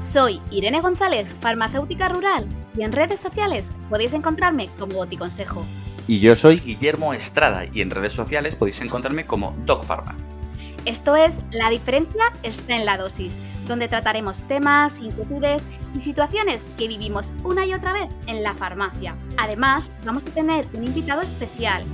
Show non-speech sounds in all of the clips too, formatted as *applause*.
Soy Irene González, farmacéutica rural, y en redes sociales podéis encontrarme como Boticonsejo. Y yo soy Guillermo Estrada, y en redes sociales podéis encontrarme como DocPharma. Esto es La diferencia está en la dosis, donde trataremos temas, inquietudes y situaciones que vivimos una y otra vez en la farmacia. Además, vamos a tener un invitado especial,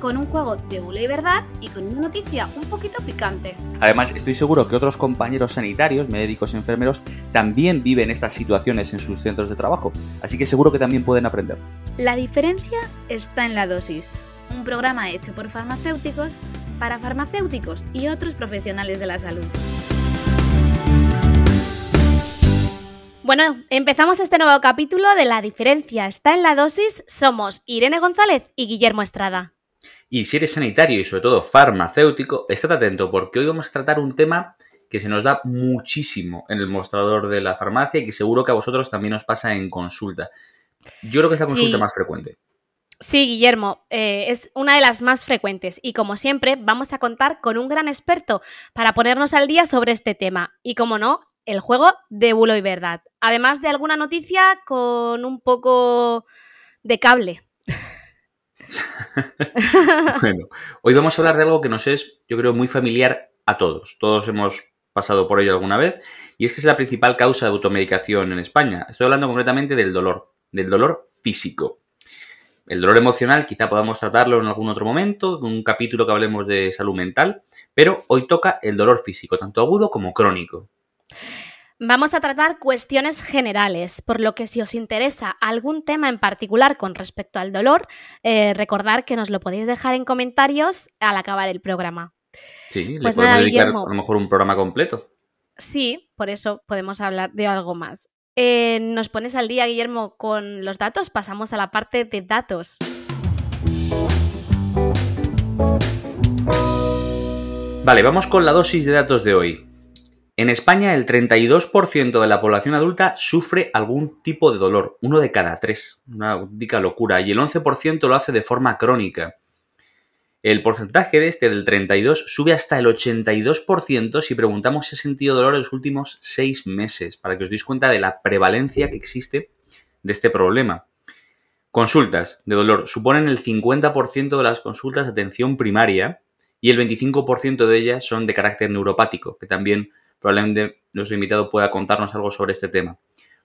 con un juego de bulo y verdad y con una noticia un poquito picante. Además, estoy seguro que otros compañeros sanitarios, médicos y enfermeros también viven estas situaciones en sus centros de trabajo, así que seguro que también pueden aprender. La diferencia está en la dosis, un programa hecho por farmacéuticos para farmacéuticos y otros profesionales de la salud. Bueno, empezamos este nuevo capítulo de La diferencia está en la dosis. Somos Irene González y Guillermo Estrada. Y si eres sanitario y sobre todo farmacéutico, estate atento porque hoy vamos a tratar un tema que se nos da muchísimo en el mostrador de la farmacia y que seguro que a vosotros también os pasa en consulta. Yo creo que es la consulta más frecuente. Sí, Guillermo, eh, es una de las más frecuentes y como siempre vamos a contar con un gran experto para ponernos al día sobre este tema y como no, el juego de bulo y verdad. Además de alguna noticia con un poco de cable. *laughs* bueno, hoy vamos a hablar de algo que nos es, yo creo, muy familiar a todos. Todos hemos pasado por ello alguna vez, y es que es la principal causa de automedicación en España. Estoy hablando concretamente del dolor, del dolor físico. El dolor emocional quizá podamos tratarlo en algún otro momento, en un capítulo que hablemos de salud mental, pero hoy toca el dolor físico, tanto agudo como crónico. Vamos a tratar cuestiones generales, por lo que si os interesa algún tema en particular con respecto al dolor, eh, recordar que nos lo podéis dejar en comentarios al acabar el programa. Sí, pues le podemos dedicar a lo mejor un programa completo. Sí, por eso podemos hablar de algo más. Eh, ¿Nos pones al día, Guillermo, con los datos? Pasamos a la parte de datos. Vale, vamos con la dosis de datos de hoy. En España, el 32% de la población adulta sufre algún tipo de dolor, uno de cada tres, una auténtica locura, y el 11% lo hace de forma crónica. El porcentaje de este, del 32, sube hasta el 82% si preguntamos si ha sentido dolor en los últimos seis meses, para que os deis cuenta de la prevalencia que existe de este problema. Consultas de dolor suponen el 50% de las consultas de atención primaria y el 25% de ellas son de carácter neuropático, que también probablemente nuestro invitado pueda contarnos algo sobre este tema.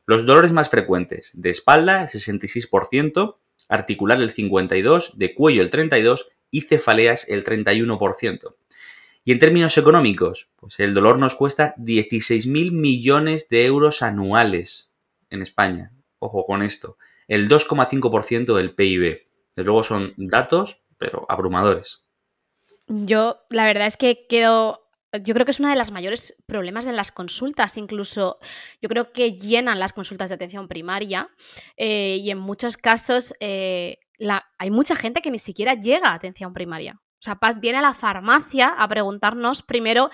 Los dolores más frecuentes, de espalda el 66%, articular el 52%, de cuello el 32% y cefaleas el 31%. Y en términos económicos, pues el dolor nos cuesta 16.000 millones de euros anuales en España. Ojo con esto. El 2,5% del PIB. Desde luego son datos, pero abrumadores. Yo, la verdad es que quedo yo creo que es uno de los mayores problemas en las consultas, incluso yo creo que llenan las consultas de atención primaria eh, y en muchos casos eh, hay mucha gente que ni siquiera llega a atención primaria. O sea, viene a la farmacia a preguntarnos primero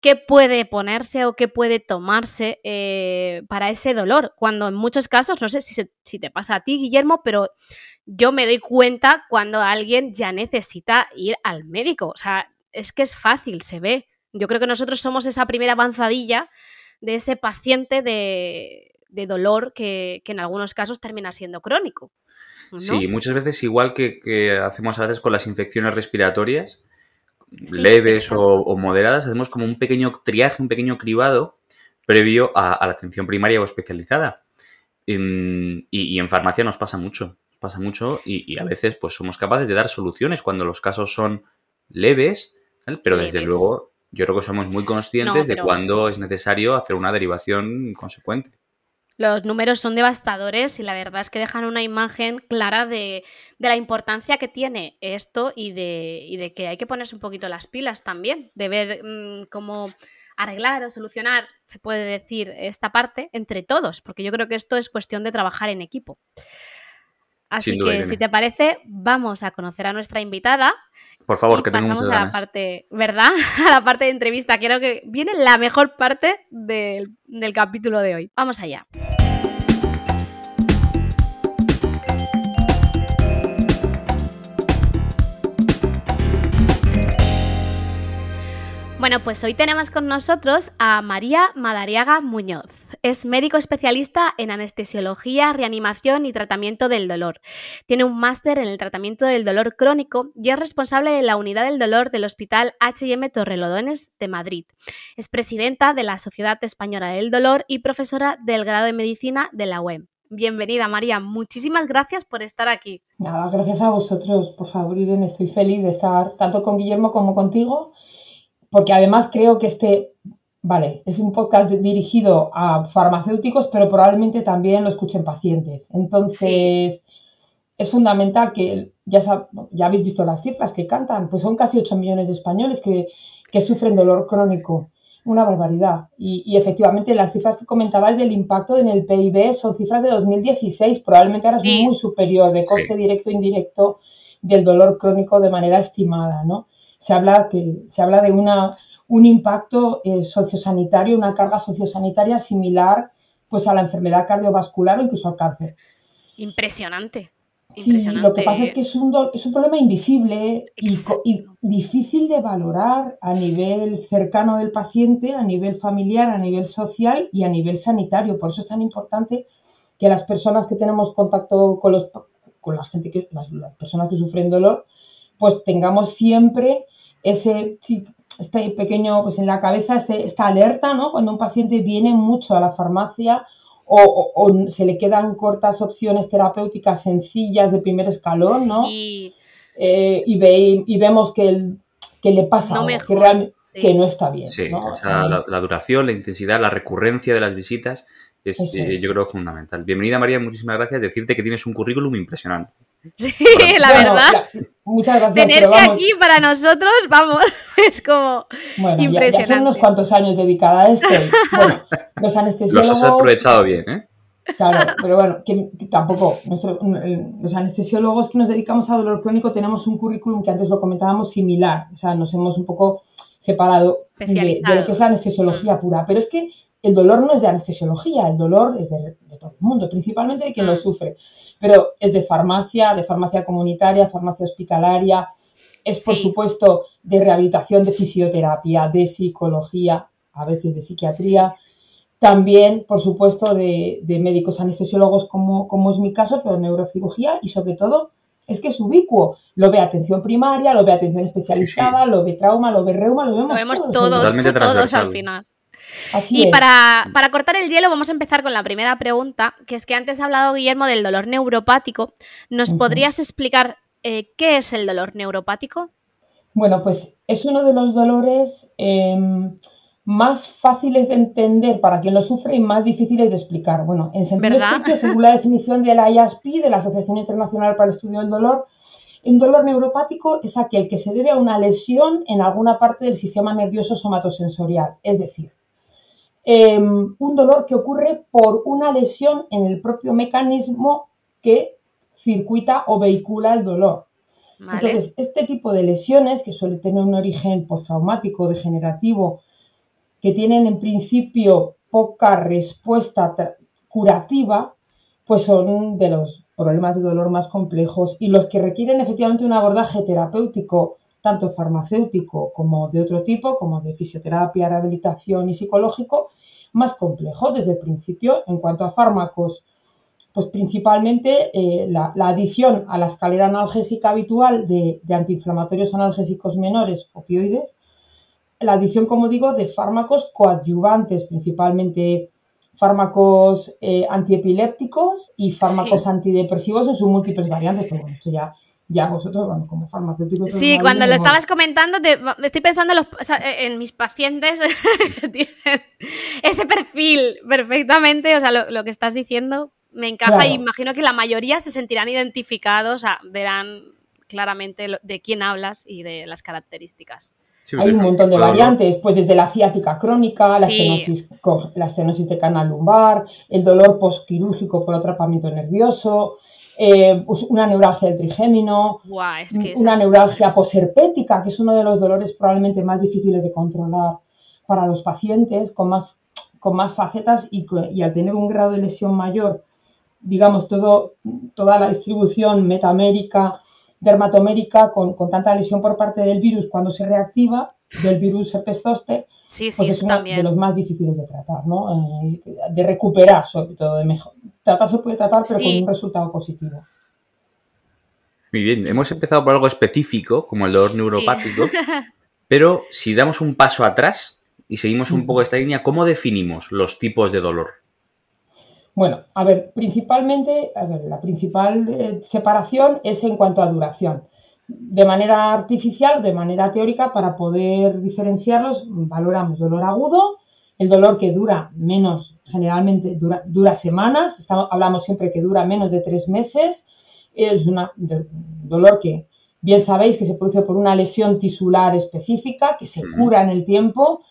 qué puede ponerse o qué puede tomarse eh, para ese dolor, cuando en muchos casos, no sé si, si te pasa a ti, Guillermo, pero yo me doy cuenta cuando alguien ya necesita ir al médico. O sea, es que es fácil, se ve. Yo creo que nosotros somos esa primera avanzadilla de ese paciente de, dolor que, en algunos casos termina siendo crónico. Sí, muchas veces igual que, hacemos a veces con las infecciones respiratorias, leves o, moderadas, hacemos como un pequeño triaje, un pequeño cribado previo a, la atención primaria o especializada. y, en farmacia nos pasa mucho, pasa mucho y, a veces pues somos capaces de dar soluciones cuando los casos son leves, pero desde luego yo creo que somos muy conscientes de cuándo es necesario hacer una derivación consecuente. Los números son devastadores y la verdad es que dejan una imagen clara de, la importancia que tiene esto y de, de, que hay que ponerse un poquito las pilas también, de ver mm, cómo arreglar o solucionar, se puede decir, esta parte entre todos, porque yo creo que esto es cuestión de trabajar en equipo. Así que, si te parece, vamos a conocer a nuestra invitada. Por favor, que pasamos a la parte, ¿verdad? *laughs* A la parte de entrevista. Creo que viene la mejor parte del, del capítulo de hoy. Vamos allá. Bueno, pues hoy tenemos con nosotros a María Madariaga Muñoz. Es médico especialista en anestesiología, reanimación y tratamiento del dolor. Tiene un máster en el tratamiento del dolor crónico y es responsable de la unidad del dolor del Hospital HM Torrelodones de Madrid. Es presidenta de la Sociedad Española del Dolor y profesora del grado de medicina de la UEM. Bienvenida, María. Muchísimas gracias por estar aquí. Nada, gracias a vosotros, por favor, Irene. Estoy feliz de estar tanto con Guillermo como contigo porque además creo que este, vale, es un podcast dirigido a farmacéuticos, pero probablemente también lo escuchen pacientes. Entonces, es fundamental que, ya, ya habéis visto las cifras que cantan, pues son casi 8 millones de españoles que, sufren dolor crónico. Una barbaridad. Y, efectivamente las cifras que comentabais del impacto en el PIB son cifras de 2016, probablemente ahora es muy superior de coste directo e indirecto del dolor crónico de manera estimada, ¿no? se habla, que, se habla de una, un impacto eh, sociosanitario, una carga sociosanitaria similar pues, a la enfermedad cardiovascular o incluso al cáncer. Impresionante. Sí, lo que pasa es que es un, es un problema invisible y, difícil de valorar a nivel cercano del paciente, a nivel familiar, a nivel social y a nivel sanitario. Por eso es tan importante que las personas que tenemos contacto con, los, con la gente que, las personas que sufren dolor, pues tengamos siempre ese este pequeño, pues en la cabeza, este, esta alerta, ¿no? Cuando un paciente viene mucho a la farmacia o, se le quedan cortas opciones terapéuticas sencillas de primer escalón, ¿no? Eh, y, ve, y, vemos que, que le pasa algo, que, realmente, que no está bien. Sí, la, la, duración, la intensidad, la recurrencia de las visitas es, eh, yo creo, fundamental. Bienvenida María, muchísimas gracias. Decirte que tienes un currículum impresionante. *laughs* Sí, la verdad. muchas gracias. Tenerte aquí para nosotros, vamos, *laughs* es como bueno, impresionante. Ya, son unos cuantos años dedicada a esto. *laughs* Bueno, los anestesiólogos... Los has aprovechado bien, ¿eh? Claro, pero bueno, que, tampoco, los anestesiólogos que nos dedicamos a dolor crónico tenemos un currículum que antes lo comentábamos similar, o sea, nos hemos un poco separado de, lo que es la anestesiología pura, pero es que el dolor no es de anestesiología, el dolor es de, todo el mundo, principalmente de quien lo mm. sufre, pero es de farmacia, de farmacia comunitaria, farmacia hospitalaria, es por supuesto de rehabilitación, de fisioterapia, de psicología, a veces de psiquiatría, también por supuesto de, médicos anestesiólogos como, como es mi caso, pero neurocirugía y sobre todo es que es ubicuo. Lo ve atención primaria, lo ve atención especializada, lo ve trauma, lo ve reuma, lo vemos, lo vemos todos, todos al final y para, cortar el hielo vamos a empezar con la primera pregunta, que es que antes ha hablado Guillermo del dolor neuropático. ¿Nos podrías explicar eh, qué es el dolor neuropático? Bueno, pues es uno de los dolores em, más fáciles de entender para quien lo sufre y más difíciles de explicar. Bueno, en sentido estricto, según la definición de la IASP, de la Asociación Internacional para el Estudio del Dolor, un dolor neuropático es aquel que se debe a una lesión en alguna parte del sistema nervioso somatosensorial, es decir, Em, un dolor que ocurre por una lesión en el propio mecanismo que circuita o vehicula el dolor. Entonces, este tipo de lesiones, que suele tener un origen postraumático, degenerativo, que tienen en principio poca respuesta curativa, pues son de los problemas de dolor más complejos y los que requieren efectivamente un abordaje terapéutico tanto farmacéutico como de otro tipo, como de fisioterapia, rehabilitación y psicológico, más complejo desde el principio. En cuanto a fármacos, pues principalmente eh, la, adición a la escalera analgésica habitual de, antiinflamatorios analgésicos menores, opioides, la adición, como digo, de fármacos coadyuvantes, principalmente fármacos eh, antiepilépticos y fármacos antidepresivos en sus múltiples variantes, pero bueno, esto ya ya vosotros, bueno, como farmacéuticos. Sí, cuando lo estabas comentando, te, estoy pensando en, mis pacientes que *laughs* tienen ese perfil perfectamente, o sea, lo, que estás diciendo me encaja y imagino que la mayoría se sentirán identificados, o sea, verán claramente de quién hablas y de las características. Hay un montón de variantes, pues desde la ciática crónica, la, estenosis, la estenosis de canal lumbar, el dolor postquirúrgico por atrapamiento nervioso, eh, pues una neuralgia del trigémino, una neuralgia posherpética, que es uno de los dolores probablemente más difíciles de controlar para los pacientes, con más, con más facetas y, y al tener un grado de lesión mayor, digamos, todo, toda la distribución metamérica, dermatomérica, con, con, tanta lesión por parte del virus cuando se reactiva, del virus herpes zoster, sí, pues es uno de los más difíciles de tratar, ¿no? Eh, de recuperar, sobre todo, de mejor. Tratar se puede tratar, pero con un resultado positivo. Muy bien, hemos empezado por algo específico, como el dolor neuropático, *laughs* pero si damos un paso atrás y seguimos un poco esta línea, ¿cómo definimos los tipos de dolor? Bueno, a ver, principalmente, a ver, la principal eh, separación es en cuanto a duración de manera artificial, de manera teórica, para poder diferenciarlos, valoramos dolor agudo, el dolor que dura menos, generalmente dura, semanas, hablamos siempre que dura menos de tres meses, es un dolor que bien sabéis que se produce por una lesión tisular específica, que se cura en el tiempo,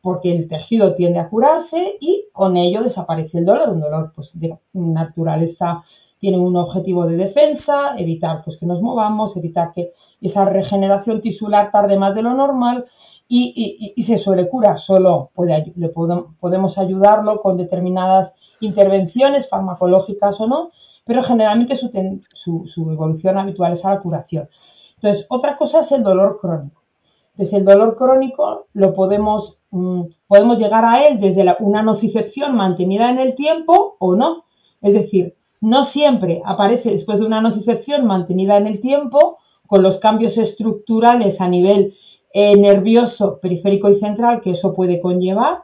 porque el tejido tiende a curarse y con ello desaparece el dolor, un dolor pues, de naturaleza tienen un objetivo de defensa, evitar pues, que nos movamos, evitar que esa regeneración tisular tarde más de lo normal y, se suele curar. Solo puede, le podemos ayudarlo con determinadas intervenciones farmacológicas o no, pero generalmente su, su, evolución habitual es a la curación. Entonces, otra cosa es el dolor crónico. Entonces, el dolor crónico lo podemos, mm, podemos llegar a él desde una nocicepción mantenida en el tiempo o no. Es decir, no siempre aparece después de una nocicepción mantenida en el tiempo, con los cambios estructurales a nivel eh, nervioso, periférico y central que eso puede conllevar,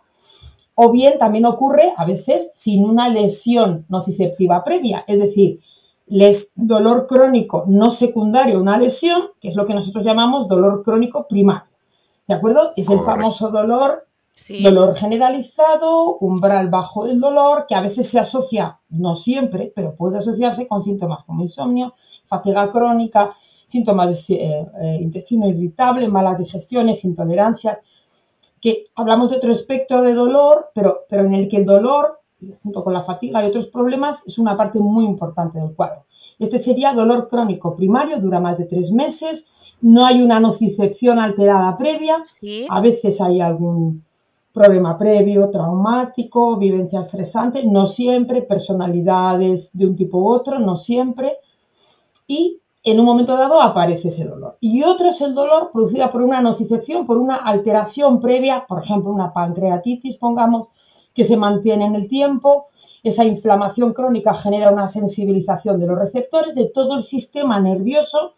o bien también ocurre a veces sin una lesión nociceptiva previa, es decir, les, dolor crónico no secundario, una lesión, que es lo que nosotros llamamos dolor crónico primario. ¿De acuerdo? Es el famoso dolor Dolor generalizado, umbral bajo del dolor, que a veces se asocia, no siempre, pero puede asociarse con síntomas como insomnio, fatiga crónica, síntomas de eh, eh, intestino irritable, malas digestiones, intolerancias, que hablamos de otro espectro de dolor, pero, pero en el que el dolor, junto con la fatiga y otros problemas, es una parte muy importante del cuadro. Este sería dolor crónico primario, dura más de tres meses, no hay una nocicepción alterada previa, a veces hay algún problema previo, traumático, vivencia estresante, no siempre, personalidades de un tipo u otro, no siempre. Y en un momento dado aparece ese dolor. Y otro es el dolor producido por una nocicepción, por una alteración previa, por ejemplo, una pancreatitis, pongamos, que se mantiene en el tiempo. Esa inflamación crónica genera una sensibilización de los receptores de todo el sistema nervioso,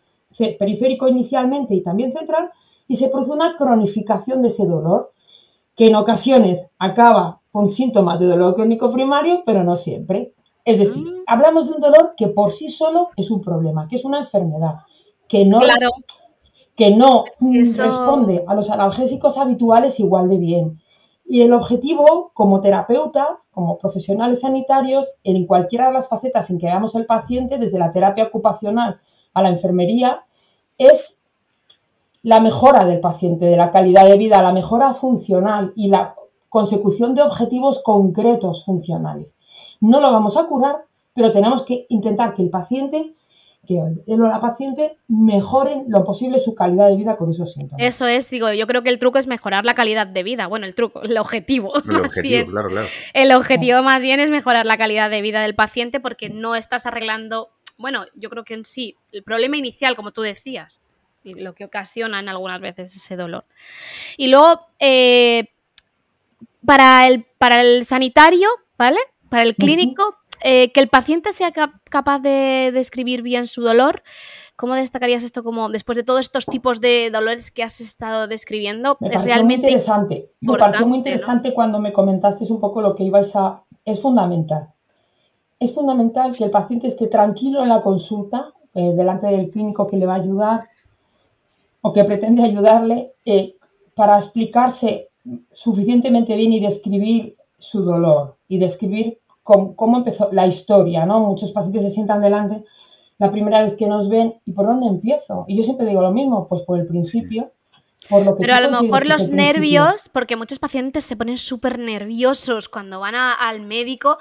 periférico inicialmente y también central, y se produce una cronificación de ese dolor que en ocasiones acaba con síntomas de dolor crónico primario, pero no siempre. Es decir, mm. hablamos de un dolor que por sí solo es un problema, que es una enfermedad, que no, que no responde a los analgésicos habituales igual de bien. Y el objetivo, como terapeutas, como profesionales sanitarios, en cualquiera de las facetas en que veamos el paciente, desde la terapia ocupacional a la enfermería, es la mejora del paciente, de la calidad de vida, la mejora funcional y la consecución de objetivos concretos funcionales. No lo vamos a curar, pero tenemos que intentar que el paciente que él o la paciente mejoren lo posible su calidad de vida con esos síntomas. Eso es, digo, yo creo que el truco es mejorar la calidad de vida. Bueno, el truco, el objetivo. El objetivo, claro, claro. El objetivo más bien es mejorar la calidad de vida del paciente porque no estás arreglando, bueno, yo creo que en sí, el problema inicial, como tú decías, lo que ocasiona en algunas veces ese dolor. Y luego, eh, para, el, para el sanitario, ¿vale? Para el clínico, eh, que el paciente sea capaz de describir bien su dolor. ¿Cómo destacarías esto como después de todos estos tipos de dolores que has estado describiendo? es realmente muy interesante. Me pareció muy interesante cuando me comentaste un poco lo que ibais a. Es fundamental. Es fundamental que el paciente esté tranquilo en la consulta eh, delante del clínico que le va a ayudar o que pretende ayudarle eh, para explicarse suficientemente bien y describir su dolor y describir cómo, empezó la historia, ¿no? Muchos pacientes se sientan delante la primera vez que nos ven y por dónde empiezo. Y yo siempre digo lo mismo, pues por el principio. Por lo que Pero a lo mejor los nervios, porque muchos pacientes se ponen súper nerviosos cuando van al médico,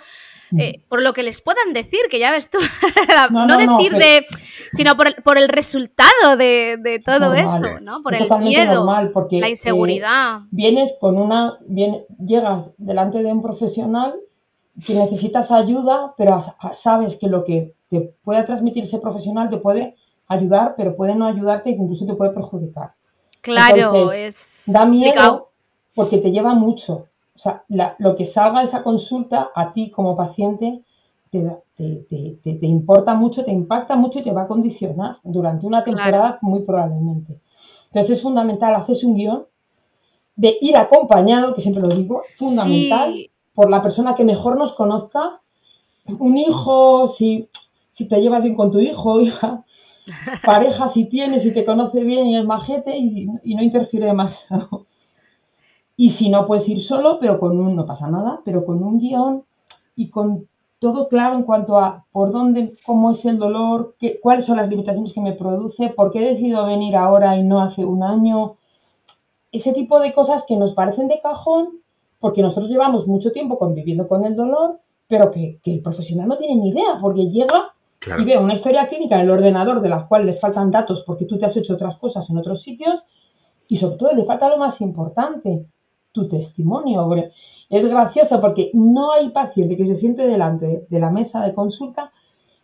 eh, por lo que les puedan decir, que ya ves tú, *laughs* no, decir de, sino por, el resultado de, todo eso, ¿no? Por el miedo, porque, la inseguridad. Eh, vienes con una, llegas delante de un profesional que necesitas ayuda, pero sabes que lo que te pueda transmitir ese profesional te puede ayudar, pero puede no ayudarte e incluso te puede perjudicar. Claro, es. Da miedo porque te lleva mucho. O sea, lo que salga de esa consulta a ti como paciente te, importa mucho, te impacta mucho y te va a condicionar durante una temporada muy probablemente. Entonces es fundamental, haces un guion de ir acompañado, que siempre lo digo, fundamental, por la persona que mejor nos conozca. Un hijo, si, si te llevas bien con tu hijo *laughs* hija, pareja si tienes y te conoce bien y es majete y, y no interfiere demasiado. Y si no, puedes ir solo, pero con un, no pasa nada, pero con un guion y con todo claro en cuanto a por dónde, cómo es el dolor, qué, cuáles son las limitaciones que me produce, por qué he decidido venir ahora y no hace un año. Ese tipo de cosas que nos parecen de cajón, porque nosotros llevamos mucho tiempo conviviendo con el dolor, pero que, el profesional no tiene ni idea, porque llega y ve una historia clínica en el ordenador de la cual le faltan datos porque tú te has hecho otras cosas en otros sitios, y sobre todo le falta lo más importante, tu testimonio. Es gracioso porque no hay paciente que se siente delante de la mesa de consulta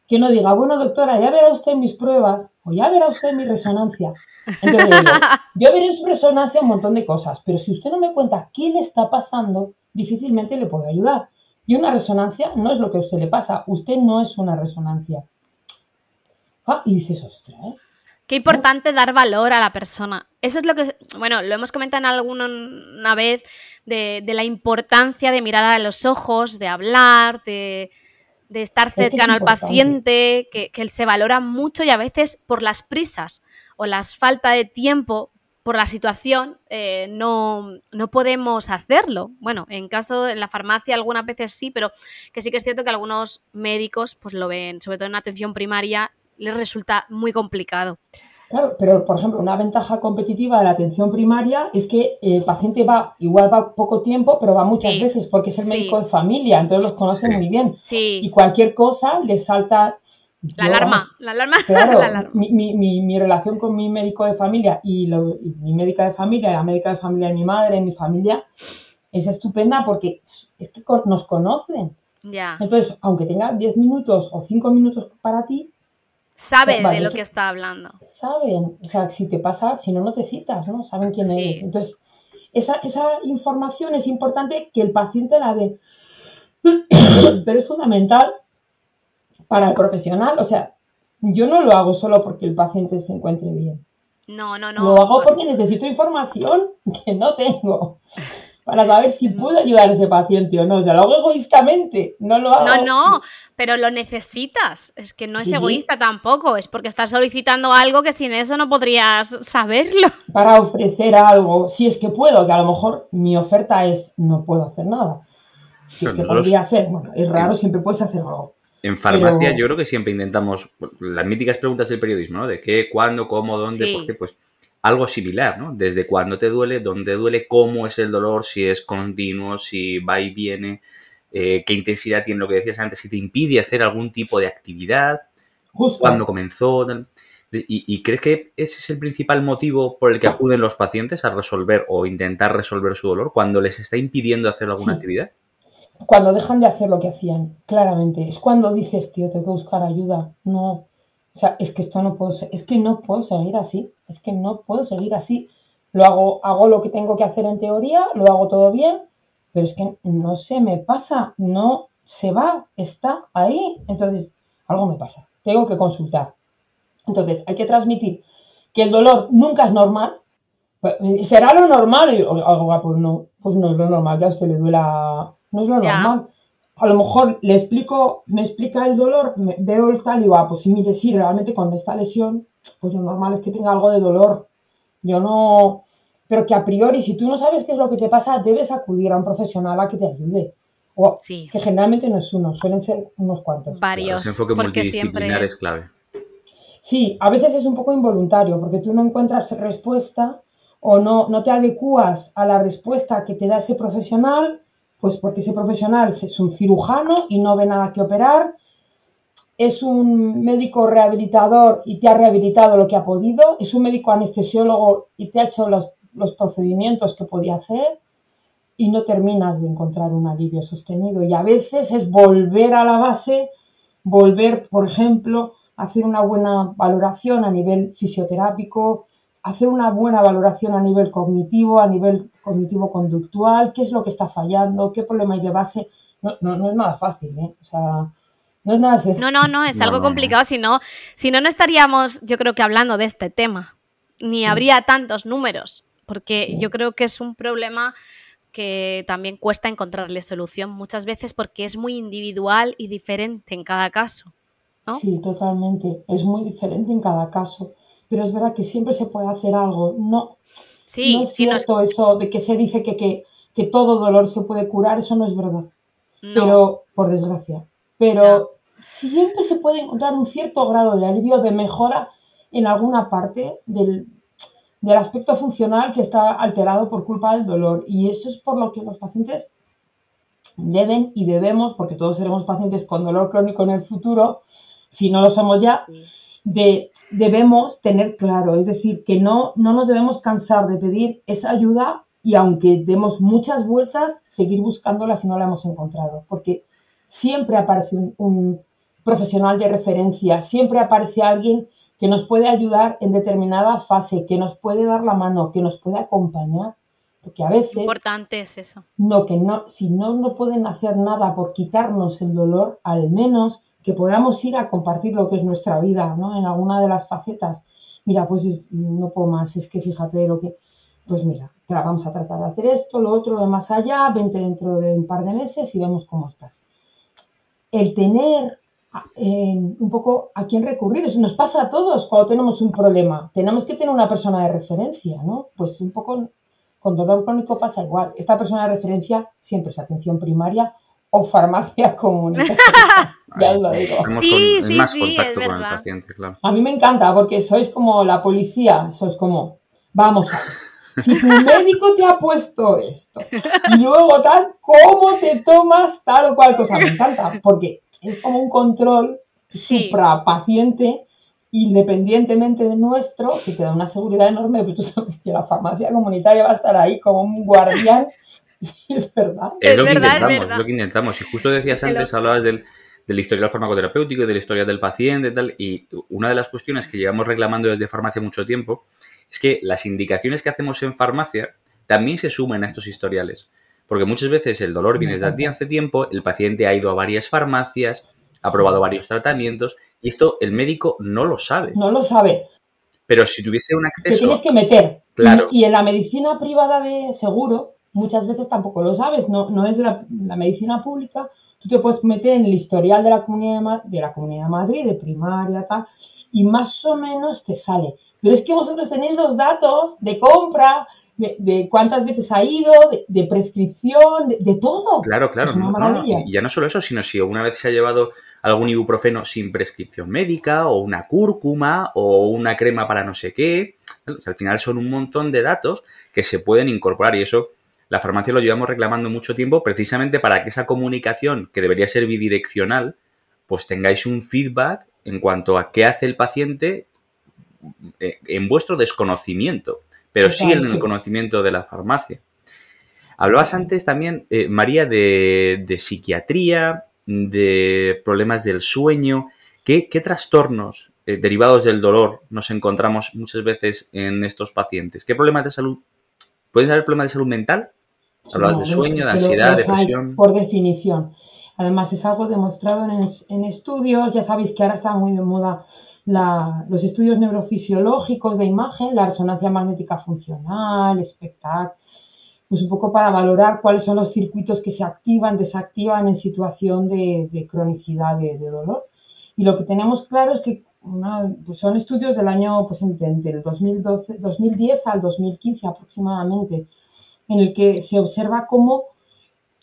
que no diga, bueno, doctora, ya verá usted mis pruebas o ya verá usted mi resonancia. Entonces, yo *laughs* veré en su resonancia un montón de cosas, pero si usted no me cuenta qué le está pasando, difícilmente le puedo ayudar. Y una resonancia no es lo que a usted le pasa, usted no es una resonancia. Ah, y dices, ostras, ¿eh? Qué importante dar valor a la persona. Eso es lo que, bueno, lo hemos comentado en alguna vez de, la importancia de mirar a los ojos, de hablar, de, estar cercano al paciente, que, se valora mucho y a veces por las prisas o la falta de tiempo por la situación eh, no, no, podemos hacerlo. Bueno, en caso, en la farmacia algunas veces sí, pero que sí que es cierto que algunos médicos pues lo ven, sobre todo en atención primaria, les resulta muy complicado. Claro, pero por ejemplo, una ventaja competitiva de la atención primaria es que el paciente va, igual va poco tiempo, pero va muchas veces porque es el médico de familia, entonces los conoce muy bien. Y cualquier cosa le salta. La alarma, la alarma. *laughs* Claro, Mi, relación con mi médico de familia y, mi médica de familia, la médica de familia de mi madre, mi familia, es estupenda porque es que nos conocen. Ya. Entonces, aunque tenga 10 minutos o 5 minutos para ti, Saben de lo que está hablando. Saben, o sea, si te pasa, si no, no te citas, ¿no? Saben quién eres. Entonces, esa, información es importante que el paciente la dé. *coughs* Pero es fundamental para el profesional. O sea, yo no lo hago solo porque el paciente se encuentre bien. No, no, no. Lo hago porque necesito información que no tengo para saber si puedo ayudar a ese paciente o no. O sea, lo hago egoístamente, no lo hago. No, no, pero lo necesitas. Es que no es egoísta tampoco, es porque estás solicitando algo que sin eso no podrías saberlo. Para ofrecer algo, si es que puedo, que a lo mejor mi oferta es no puedo hacer nada. que podría ser, bueno, es raro, siempre puedes hacer algo. En farmacia yo creo que siempre intentamos las míticas preguntas del periodismo, ¿no? De qué, cuándo, cómo, dónde, por qué, pues algo similar, ¿no? Desde cuándo te duele, dónde duele, cómo es el dolor, si es continuo, si va y viene, eh, qué intensidad tiene lo que decías antes, si te impide hacer algún tipo de actividad, cuándo comenzó. ¿Y, crees que ese es el principal motivo por el que acuden los pacientes a resolver o intentar resolver su dolor cuando les está impidiendo hacer alguna actividad? Cuando dejan de hacer lo que hacían, claramente. Es cuando dices, tío, tengo que buscar ayuda. No, o sea, es que esto no puedo, es que no puedo seguir así, es que no puedo seguir así. Lo hago, hago lo que tengo que hacer en teoría, lo hago todo bien, pero es que no se me pasa, no se va, está ahí. Entonces, algo me pasa, tengo que consultar. Entonces, hay que transmitir que el dolor nunca es normal. Pues, ¿Será lo normal? Y, pues no, pues no es lo normal, que a usted le duela, no es lo normal. A lo mejor le explico, me explica el dolor, veo el tal y digo, ah, pues sí, mire, sí, realmente con esta lesión, pues lo normal es que tenga algo de dolor. Yo no, pero que a priori, si tú no sabes qué es lo que te pasa, debes acudir a un profesional a que te ayude. O sí. que generalmente no es uno, suelen ser unos cuantos. Varios. enfoque porque siempre es clave. Sí, a veces es un poco involuntario, porque tú no encuentras respuesta o no, no te adecuas a la respuesta que te da ese profesional, pues porque ese profesional es un cirujano y no ve nada que operar, es un médico rehabilitador y te ha rehabilitado lo que ha podido, es un médico anestesiólogo y te ha hecho los, los procedimientos que podía hacer y no terminas de encontrar un alivio sostenido. Y a veces es volver a la base, volver, por ejemplo, a hacer una buena valoración a nivel fisioterápico, hacer una buena valoración a nivel cognitivo, a nivel cognitivo-conductual, qué es lo que está fallando, qué problema hay de base. No, no, es nada fácil, ¿eh? O sea, no es nada sencillo. No, no, no, es algo complicado, si no, si no, no estaríamos, yo creo que hablando de este tema, ni habría tantos números, porque yo creo que es un problema que también cuesta encontrarle solución muchas veces porque es muy individual y diferente en cada caso. Sí, totalmente. Es muy diferente en cada caso pero es verdad que siempre se puede hacer algo. No, sí, no es cierto eso de que se dice que, que, todo dolor se puede curar, eso no es verdad. Pero, por desgracia. Pero siempre se puede encontrar un cierto grado de alivio, de mejora en alguna parte del, del aspecto funcional que está alterado por culpa del dolor. Y eso es por lo que los pacientes deben y debemos, porque todos seremos pacientes con dolor crónico en el futuro, si no lo somos ya, de, debemos tener claro, es decir, que no, no nos debemos cansar de pedir esa ayuda y aunque demos muchas vueltas, seguir buscándola si no la hemos encontrado, porque siempre aparece un, profesional de referencia, siempre aparece alguien que nos puede ayudar en determinada fase, que nos puede dar la mano, que nos puede acompañar. Porque a veces... Importante es eso. No, que no, si no, no pueden hacer nada por quitarnos el dolor, al menos que podamos ir a compartir lo que es nuestra vida, ¿no? En alguna de las facetas. Mira, pues no puedo más, es que fíjate lo que, pues mira, vamos a tratar de hacer esto, lo otro, de más allá, vente dentro de un par de meses y vemos cómo estás. El tener eh, un poco a quién recurrir, eso nos pasa a todos cuando tenemos un problema. Tenemos que tener una persona de referencia, ¿no? Pues un poco con dolor crónico pasa igual. Esta persona de referencia siempre es atención primaria o farmacia *laughs* comunitaria. *laughs* ya lo digo. Sí, sí, sí, es verdad. A mí me encanta porque sois como la policía, sois como, vamos a ver, si tu médico te ha puesto esto y luego tal, ¿cómo te tomas tal o cual cosa? Me encanta porque es como un control suprapaciente independientemente de nuestro, que te da una seguridad enorme, pero tú sabes que la farmacia comunitaria va a estar ahí como un guardián *laughs* Sí, es verdad. Es, lo, que intentamos, es lo que intentamos. Y justo decías antes, hablabas del, del historial farmacoterapéutico y de la historia del paciente y tal. Y una de las cuestiones que llevamos reclamando desde farmacia mucho tiempo es que las indicaciones que hacemos en farmacia también se sumen a estos historiales. Porque muchas veces el dolor viene desde hace tiempo, el paciente ha ido a varias farmacias, ha probado varios tratamientos y esto el médico no lo sabe. No lo sabe. Pero si tuviese un acceso... Te tienes que meter. Claro. Y, y en la medicina privada de seguro muchas veces tampoco lo sabes, no, no es la, medicina pública, tú te puedes meter en el historial de la Comunidad de, la Comunidad de Madrid, de primaria, tal, y más o menos te sale. Pero es que vosotros tenéis los datos de compra, de, cuántas veces ha ido, de, prescripción, de, todo. Claro, claro. y ya no solo eso, sino si alguna vez se ha llevado algún ibuprofeno sin prescripción médica, o una cúrcuma, o una crema para no sé qué. al final son un montón de datos que se pueden incorporar y eso la farmacia lo llevamos reclamando mucho tiempo precisamente para que esa comunicación, que debería ser bidireccional, pues tengáis un feedback en cuanto a qué hace el paciente eh, en vuestro desconocimiento, pero sí en el conocimiento de la farmacia. Hablabas antes también, eh, María, de, psiquiatría, de problemas del sueño. ¿Qué, trastornos eh, derivados del dolor nos encontramos muchas veces en estos pacientes? ¿Qué problemas de salud? ¿Pueden haber problemas de salud mental? Hablabas de sueño, de ansiedad, depresión. Por definición. Además, es algo demostrado en, estudios. Ya sabéis que ahora está muy de moda los estudios neurofisiológicos de imagen, la resonancia magnética funcional, espectac. pues un poco para valorar cuáles son los circuitos que se activan, desactivan en situación de, cronicidad de, dolor. Y lo que tenemos claro es que pues son estudios del año, pues del 2012, 2010 al 2015 aproximadamente, en el que se observa cómo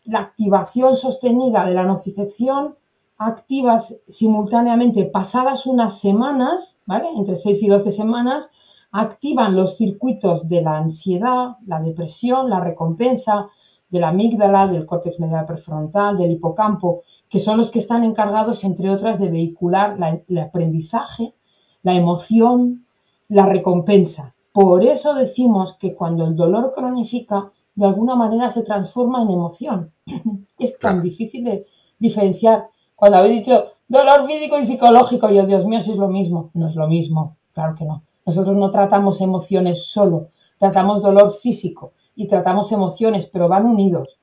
la activación sostenida de la nocicepción activa simultáneamente pasadas unas semanas, ¿vale? Entre 6 y 12 semanas, activan los circuitos de la ansiedad, la depresión, la recompensa, de la amígdala, del córtex medial prefrontal, del hipocampo, que son los que están encargados, entre otras, de vehicular el aprendizaje, la emoción, la recompensa. Por eso decimos que cuando el dolor cronifica, de alguna manera se transforma en emoción. *clears throat* es tan difícil de diferenciar. Cuando habéis dicho dolor físico y psicológico, yo, Dios mío, si es lo mismo. No es lo mismo, claro que no. Nosotros no tratamos emociones solo, tratamos dolor físico y tratamos emociones, pero van unidos.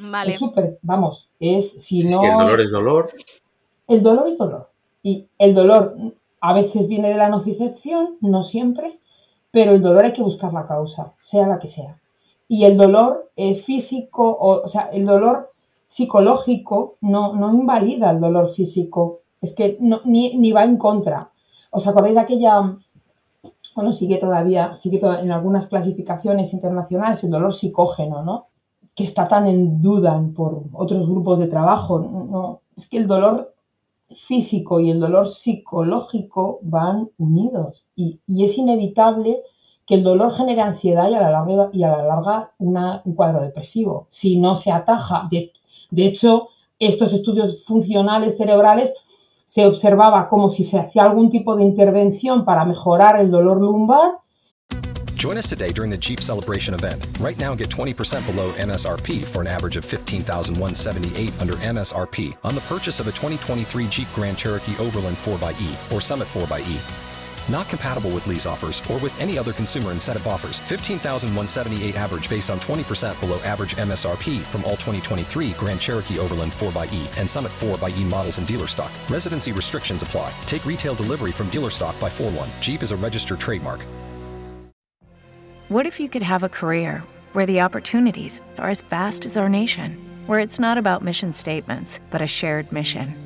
Vale. Es súper, vamos, es si no... el dolor es dolor. El dolor es dolor. Y el dolor a veces viene de la nocicepción, no siempre, pero el dolor hay que buscar la causa, sea la que sea. Y el dolor eh, físico, o, sea, el dolor psicológico no, no invalida el dolor físico, es que no, ni, ni va en contra. ¿Os acordáis de aquella bueno, sigue todavía, sigue en algunas clasificaciones internacionales el dolor psicógeno, ¿no? Que está tan en duda por otros grupos de trabajo. No, es que el dolor físico y el dolor psicológico van unidos y, es inevitable que el dolor genere ansiedad y a la larga, y a la larga un cuadro depresivo. Si no se ataja, de, de hecho, estos estudios funcionales cerebrales se observaba como si se hacía algún tipo de intervención para mejorar el dolor lumbar. Join us today during the Jeep Celebration event. Right now, get 20% below MSRP for an average of 15178 under MSRP on the purchase of a 2023 Jeep Grand Cherokee Overland 4xE or Summit 4xE. Not compatible with lease offers or with any other consumer incentive offers. 15,178 average based on 20% below average MSRP from all 2023 Grand Cherokee Overland 4xE and Summit 4xE models in dealer stock. Residency restrictions apply. Take retail delivery from dealer stock by 4 1. Jeep is a registered trademark. What if you could have a career where the opportunities are as vast as our nation, where it's not about mission statements, but a shared mission?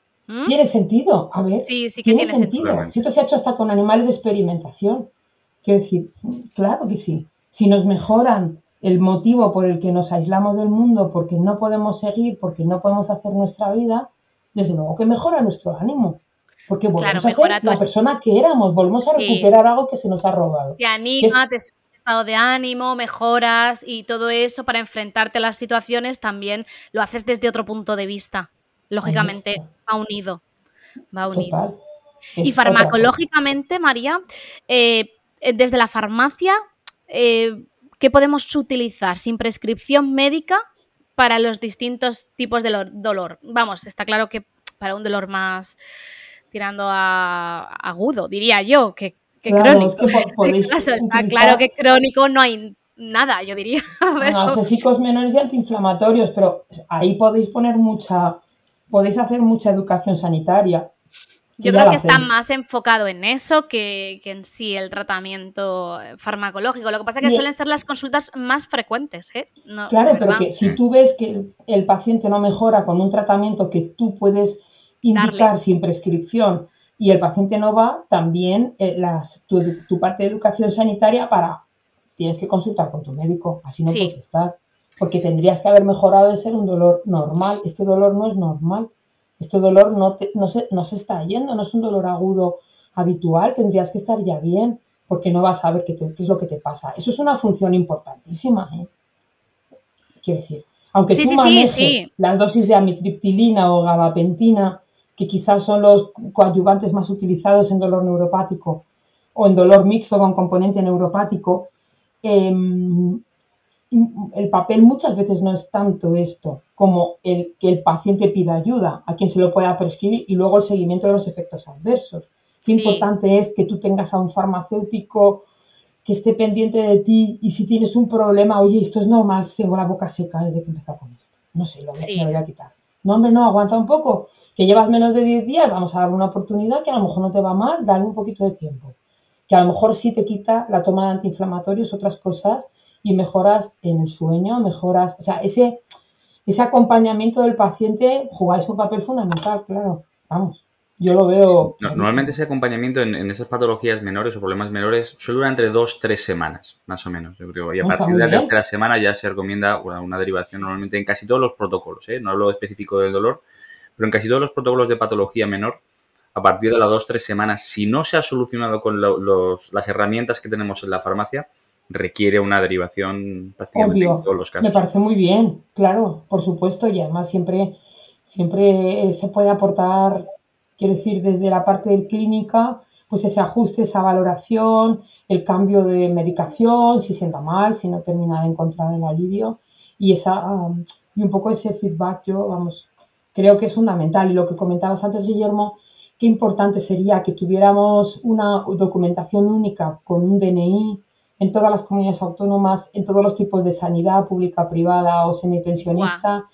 ¿Mm? Tiene sentido, a ver. Sí, sí que tiene, sentido. Si esto se ha hecho hasta con animales de experimentación. Quiero decir, claro que sí. Si nos mejoran el motivo por el que nos aislamos del mundo, porque no podemos seguir, porque no podemos hacer nuestra vida, desde luego que mejora nuestro ánimo. Porque volvemos a ser la persona que éramos, volvemos a recuperar algo que se nos ha robado. Te anima, te estado de ánimo, mejoras y todo eso para enfrentarte a las situaciones también lo haces desde otro punto de vista lógicamente va unido. Va unido. Y farmacológicamente, María, eh, eh, desde la farmacia, eh, ¿qué podemos utilizar sin prescripción médica para los distintos tipos de dolor? Vamos, está claro que para un dolor más tirando a agudo, diría yo, que, crónico. *laughs* está claro que crónico no hay nada, yo diría. *laughs* Analgésicos menores y antiinflamatorios, pero ahí podéis poner mucha podéis hacer mucha educación sanitaria. Yo creo que está más enfocado en eso que, en sí el tratamiento farmacológico. Lo que pasa es que suelen ser las consultas más frecuentes. ¿eh? claro, pero que si tú ves que el, paciente no mejora con un tratamiento que tú puedes indicar sin prescripción y el paciente no va, también eh, tu, parte de educación sanitaria para tienes que consultar con tu médico, así no puedes estar porque tendrías que haber mejorado de ser un dolor normal. Este dolor no es normal. Este dolor no, no, se, no se está yendo, no es un dolor agudo habitual, tendrías que estar ya bien, porque no vas a ver qué, qué es lo que te pasa. Eso es una función importantísima. ¿eh? Quiero decir, aunque tú manejes las dosis de amitriptilina o gabapentina, que quizás son los coadyuvantes más utilizados en dolor neuropático o en dolor mixto con componente neuropático, eh, el papel muchas veces no es tanto esto, como el que el paciente pida ayuda a quien se lo pueda prescribir y luego el seguimiento de los efectos adversos. Qué importante es que tú tengas a un farmacéutico que esté pendiente de ti y si tienes un problema, oye, esto es normal, tengo la boca seca desde que empezó con esto. No sé, lo, me lo voy a quitar. No, hombre, no, aguanta un poco, que llevas menos de 10 días, vamos a dar una oportunidad que a lo mejor no te va mal, dale un poquito de tiempo. Que a lo mejor sí te quita la toma de antiinflamatorios, otras cosas, y mejoras en el sueño, mejoras, o sea, ese, ese acompañamiento del paciente jugáis un papel fundamental, claro, vamos. Yo lo veo. normalmente ese acompañamiento en, esas patologías menores o problemas menores suele durar entre dos, tres semanas, más o menos, yo creo. Y a partir de la tercera semana ya se recomienda una, derivación normalmente en casi todos los protocolos, ¿eh? no hablo específico del dolor, pero en casi todos los protocolos de patología menor, a partir de las dos, tres semanas, si no se ha solucionado con las herramientas que tenemos en la farmacia, requiere una derivación prácticamente en todos los casos. Me parece muy bien, claro, por supuesto, y además siempre, siempre se puede aportar Quiero decir, desde la parte clínica, pues ese ajuste, esa valoración, el cambio de medicación, si sienta mal, si no termina de encontrar el alivio y esa um, y un poco ese feedback yo, vamos, creo que es fundamental. Y lo que comentabas antes, Guillermo, qué importante sería que tuviéramos una documentación única con un DNI en todas las comunidades autónomas, en todos los tipos de sanidad pública, privada o semipensionista,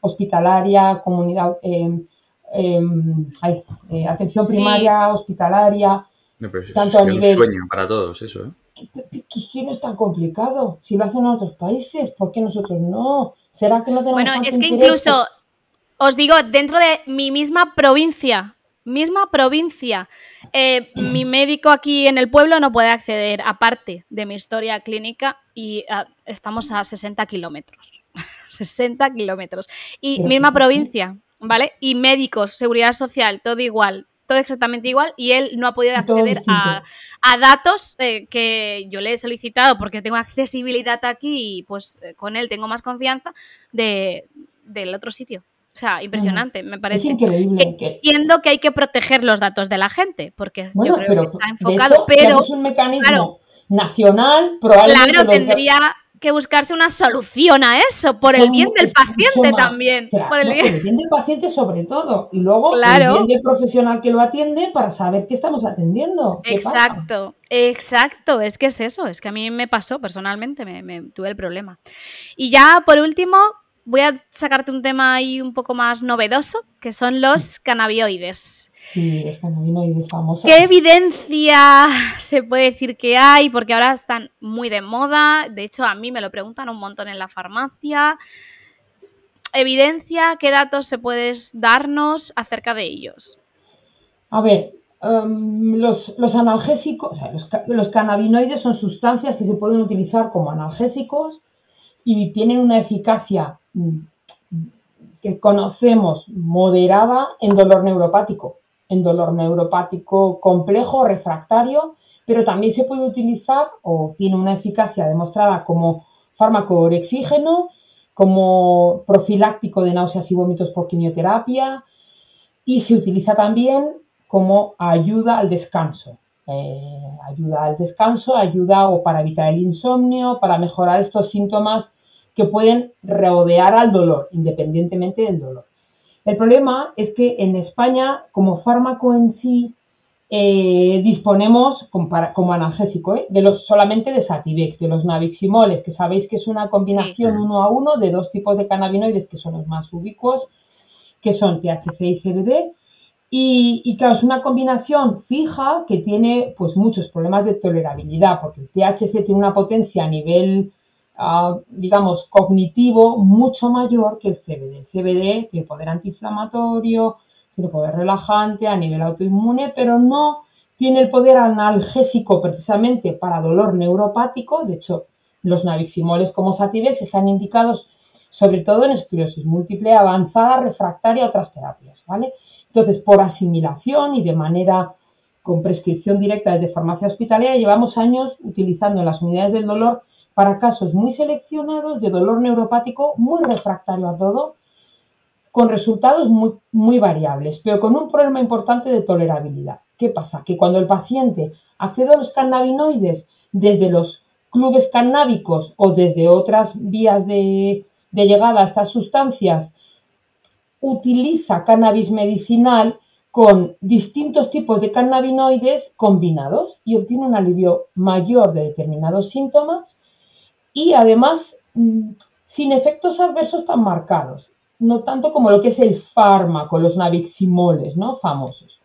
hospitalaria, comunidad, eh, Em, eh, atención primaria, hospitalaria. tanto a nivel... un sueño para todos eso, ¿eh? ¿Qué, no es tan complicado? Si lo hacen en otros países, ¿por qué nosotros no? ¿Será que no tenemos Bueno, es que incluso, os digo, dentro de mi misma provincia, misma provincia, eh, mi médico aquí en el pueblo no puede acceder, aparte de mi historia clínica, y ah, estamos a 60 kilómetros. *laughs* 60 kilómetros. Y misma provincia, ¿vale? Y médicos, seguridad social, todo igual, todo exactamente igual y él no ha podido acceder a, datos eh, que yo le he solicitado porque tengo accesibilidad aquí y pues eh, con él tengo más confianza de, del otro sitio. O sea, impresionante, me parece. Es increíble. Entiendo que hay que proteger los datos de la gente, porque yo creo que está enfocado, pero. Es un mecanismo nacional, probablemente. Claro, tendría que buscarse una solución a eso, por el bien del paciente también. por, el bien... del paciente sobre todo. Y luego el bien del profesional que lo atiende para saber qué estamos atendiendo. exacto, exacto. Es que es eso. Es que a mí me pasó personalmente, me tuve el problema. Y ya por último, voy a sacarte un tema ahí un poco más novedoso, que son los cannabinoides. Sí, los cannabinoides famosos. ¿Qué evidencia se puede decir que hay? Porque ahora están muy de moda. De hecho, a mí me lo preguntan un montón en la farmacia. ¿Evidencia? ¿Qué datos se puedes darnos acerca de ellos? A ver, em, los, analgésicos, o sea, los, los cannabinoides son sustancias que se pueden utilizar como analgésicos y tienen una eficacia que conocemos moderada en dolor neuropático, en dolor neuropático complejo, refractario, pero también se puede utilizar o tiene una eficacia demostrada como fármaco orexígeno, como profiláctico de náuseas y vómitos por quimioterapia y se utiliza también como ayuda al descanso. Eh, ayuda al descanso, ayuda o para evitar el insomnio, para mejorar estos síntomas que pueden rodear al dolor, independientemente del dolor. El problema es que en España, como fármaco en sí, eh, disponemos como, analgésico ¿eh? de los solamente de Sativex, de los Naviximoles, que sabéis que es una combinación uno a uno de dos tipos de cannabinoides que son los más ubicuos, que son THC y CBD. Y, y, claro, es una combinación fija que tiene pues muchos problemas de tolerabilidad, porque el THC tiene una potencia a nivel digamos, cognitivo mucho mayor que el CBD. El CBD tiene poder antiinflamatorio, tiene poder relajante a nivel autoinmune, pero no tiene el poder analgésico precisamente para dolor neuropático. De hecho, los naviximoles como Sativex están indicados sobre todo en esclerosis múltiple avanzada, refractaria a otras terapias, ¿vale? Entonces, por asimilación y de manera con prescripción directa desde farmacia hospitalaria, llevamos años utilizando en las unidades del dolor para casos muy seleccionados de dolor neuropático muy refractario a todo, con resultados muy, variables, pero con un problema importante de tolerabilidad. ¿Qué pasa? Que cuando el paciente accede a los cannabinoides desde los clubes cannábicos o desde otras vías de, llegada a estas sustancias utiliza cannabis medicinal con distintos tipos de cannabinoides combinados y obtiene un alivio mayor de determinados síntomas y además mm, sin efectos adversos tan marcados, no tanto como lo que es el fármaco, los naviximoles, ¿no? Famosos.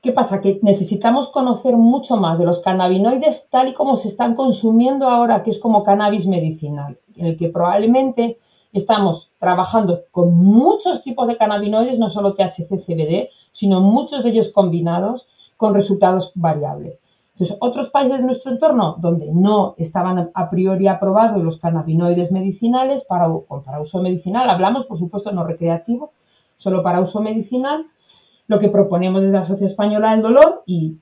¿Qué pasa? Que necesitamos conocer mucho más de los cannabinoides tal y como se están consumiendo ahora, que es como cannabis medicinal, en el que probablemente estamos trabajando con muchos tipos de cannabinoides, no solo THC, CBD, sino muchos de ellos combinados con resultados variables. Entonces, otros países de nuestro entorno donde no estaban a priori aprobados los cannabinoides medicinales para, para uso medicinal, hablamos, por supuesto, no recreativo, solo para uso medicinal, lo que proponemos desde la Sociedad Española del Dolor y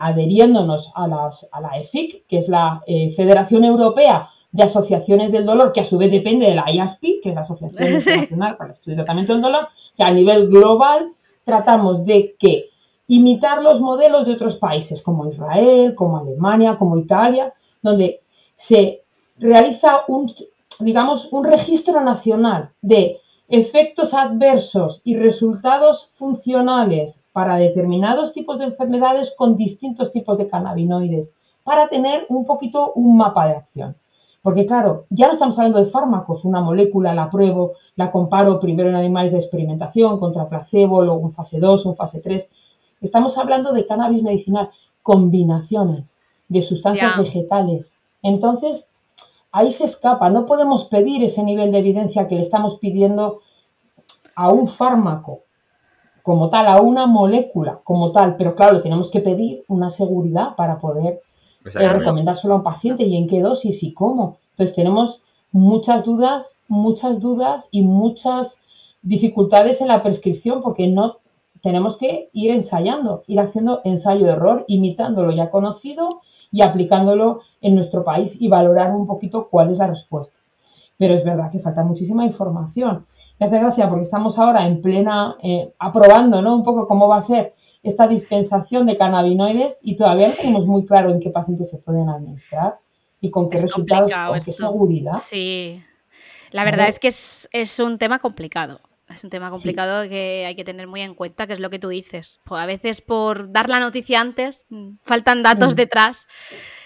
adheriéndonos a, la EFIC, que es la eh, Federación Europea de Asociaciones del Dolor, que a su vez depende de la IASPI, que es la Asociación *laughs* Internacional para el Estudio y Tratamiento del Dolor, o sea, a nivel global tratamos de que imitar los modelos de otros países como Israel, como Alemania, como Italia, donde se realiza un, digamos, un registro nacional de efectos adversos y resultados funcionales para determinados tipos de enfermedades con distintos tipos de cannabinoides, para tener un poquito un mapa de acción. Porque claro, ya no estamos hablando de fármacos, una molécula la pruebo, la comparo primero en animales de experimentación contra placebo, luego en fase 2 o en fase 3. Estamos hablando de cannabis medicinal, combinaciones de sustancias vegetales. Entonces, ahí se escapa. No podemos pedir ese nivel de evidencia que le estamos pidiendo a un fármaco como tal, a una molécula como tal, pero claro, tenemos que pedir una seguridad para poder eh, recomendárselo a un paciente y en qué dosis y cómo. Entonces tenemos muchas dudas, muchas dudas y muchas dificultades en la prescripción porque no tenemos que ir ensayando, ir haciendo ensayo de error, imitando lo ya conocido y aplicándolo en nuestro país y valorar un poquito cuál es la respuesta. Pero es verdad que falta muchísima información. Me hace gracia porque estamos ahora en plena, eh, aprobando ¿no? un poco cómo va a ser esta dispensación de cannabinoides y todavía no tenemos muy claro en qué pacientes se pueden administrar y con qué resultados, con qué seguridad. Sí, la verdad es que es, es un tema complicado. Es un tema complicado que hay que tener muy en cuenta, que es lo que tú dices. Pues a veces por dar la noticia antes, mm, faltan datos detrás.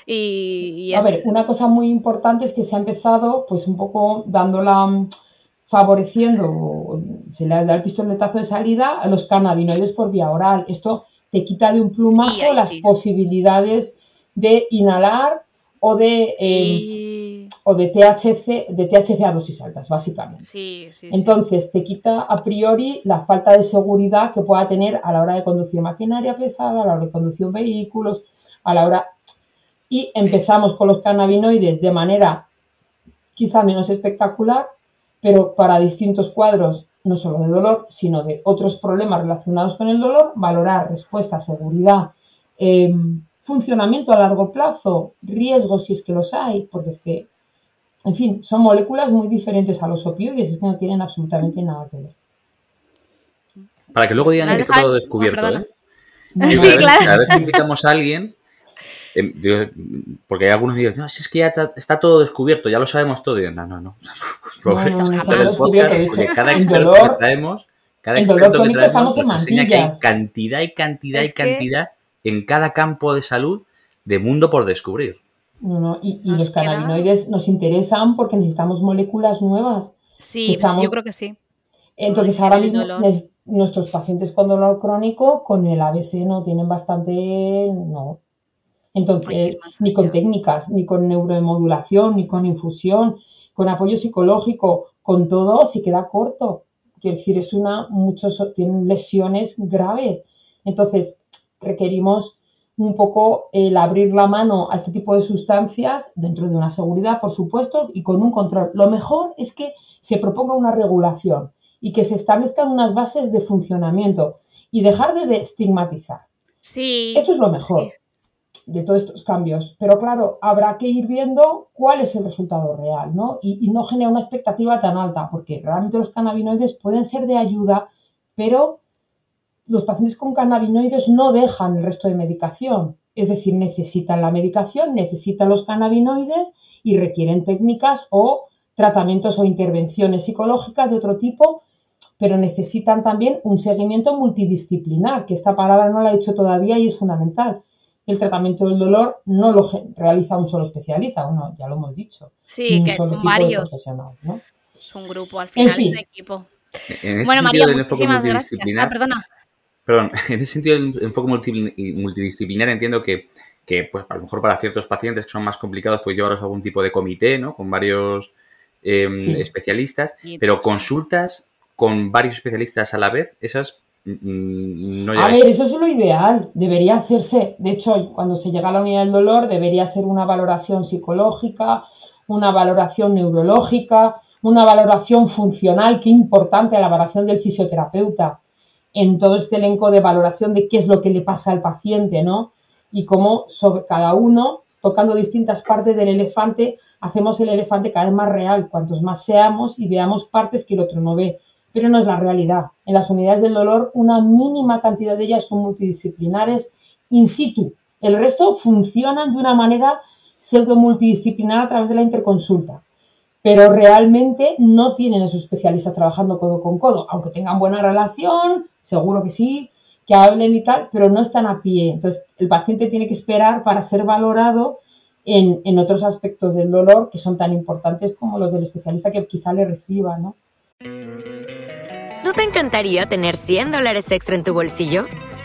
Y, A ver, una cosa muy importante es que se ha empezado, pues un poco dándola, mm, favoreciendo, se le da el pistoletazo de salida a los cannabinoides por vía oral. Esto te quita de un plumazo las posibilidades de inhalar o de, em, o de THC, de THC a dosis altas, básicamente. Entonces, te quita a priori la falta de seguridad que pueda tener a la hora de conducir maquinaria pesada, a la hora de conducir vehículos, a la hora... Y empezamos con los cannabinoides de manera quizá menos espectacular, pero para distintos cuadros, no solo de dolor, sino de otros problemas relacionados con el dolor, valorar respuesta, seguridad, eh, funcionamiento a largo plazo, riesgos si es que los hay, porque es que, en fin, son moléculas muy diferentes a los opioides, es que no tienen absolutamente nada que ver. Para que luego digan que está todo descubierto, ¿eh? Sí, claro. A veces invitamos a alguien, em, porque hay algunos que dicen, no, si es que ya está, todo descubierto, ya lo sabemos todo. Y no, no, no. cada experto que traemos, cada experto que traemos nos enseña que hay cantidad y cantidad y cantidad en cada campo de salud de mundo por descubrir. Y, los cannabinoides nos interesan porque necesitamos moléculas nuevas. Sí, yo creo que sí. Entonces ahora mismo nuestros pacientes con dolor crónico con el ABC no tienen bastante, no. Entonces, ni con técnicas, ni con neuromodulación, ni con infusión, con apoyo psicológico, con todo se queda corto. Quiero decir, es una, muchos tienen lesiones graves. Entonces, requerimos un poco el abrir la mano a este tipo de sustancias dentro de una seguridad, por supuesto, y con un control. Lo mejor es que se proponga una regulación y que se establezcan unas bases de funcionamiento y dejar de estigmatizar. Sí. Esto es lo mejor de todos estos cambios. Pero claro, habrá que ir viendo cuál es el resultado real, ¿no? Y, y no genera una expectativa tan alta, porque realmente los cannabinoides pueden ser de ayuda, pero los pacientes con cannabinoides no dejan el resto de medicación. Es decir, necesitan la medicación, necesitan los cannabinoides y requieren técnicas o tratamientos o intervenciones psicológicas de otro tipo, pero necesitan también un seguimiento multidisciplinar, que esta palabra no la he dicho todavía y es fundamental. El tratamiento del dolor no lo realiza un solo especialista, bueno, ya lo hemos dicho. Sí, que son varios. Es un grupo, al final es un equipo. bueno, María, muchísimas gracias. Ah, perdona. Perdón, *laughs* en ese sentido del enfoque multidisciplinar entiendo que, pues, a lo mejor para ciertos pacientes que son más complicados, pues llevarlos a algún tipo de comité, ¿no? Con varios em, especialistas, pero consultas con varios especialistas a la vez, esas mm, mm, no A ver, eso es lo ideal, debería hacerse. De hecho, cuando se llega a la unidad del dolor, debería ser una valoración psicológica, una valoración neurológica, una valoración funcional, qué importante la valoración del fisioterapeuta en todo este elenco de valoración de qué es lo que le pasa al paciente, ¿no? Y cómo sobre cada uno, tocando distintas partes del elefante, hacemos el elefante cada vez más real, cuantos más seamos y veamos partes que el otro no ve. Pero no es la realidad. En las unidades del dolor, una mínima cantidad de ellas son multidisciplinares in situ. El resto funcionan de una manera pseudo multidisciplinar a través de la interconsulta pero realmente no tienen esos especialistas trabajando codo con codo, aunque tengan buena relación, seguro que sí, que hablen y tal, pero no están a pie. Entonces, el paciente tiene que esperar para ser valorado en, otros aspectos del dolor que son tan importantes como los del especialista que quizá le reciba, ¿no? ¿No te encantaría tener 100 dólares extra en tu bolsillo?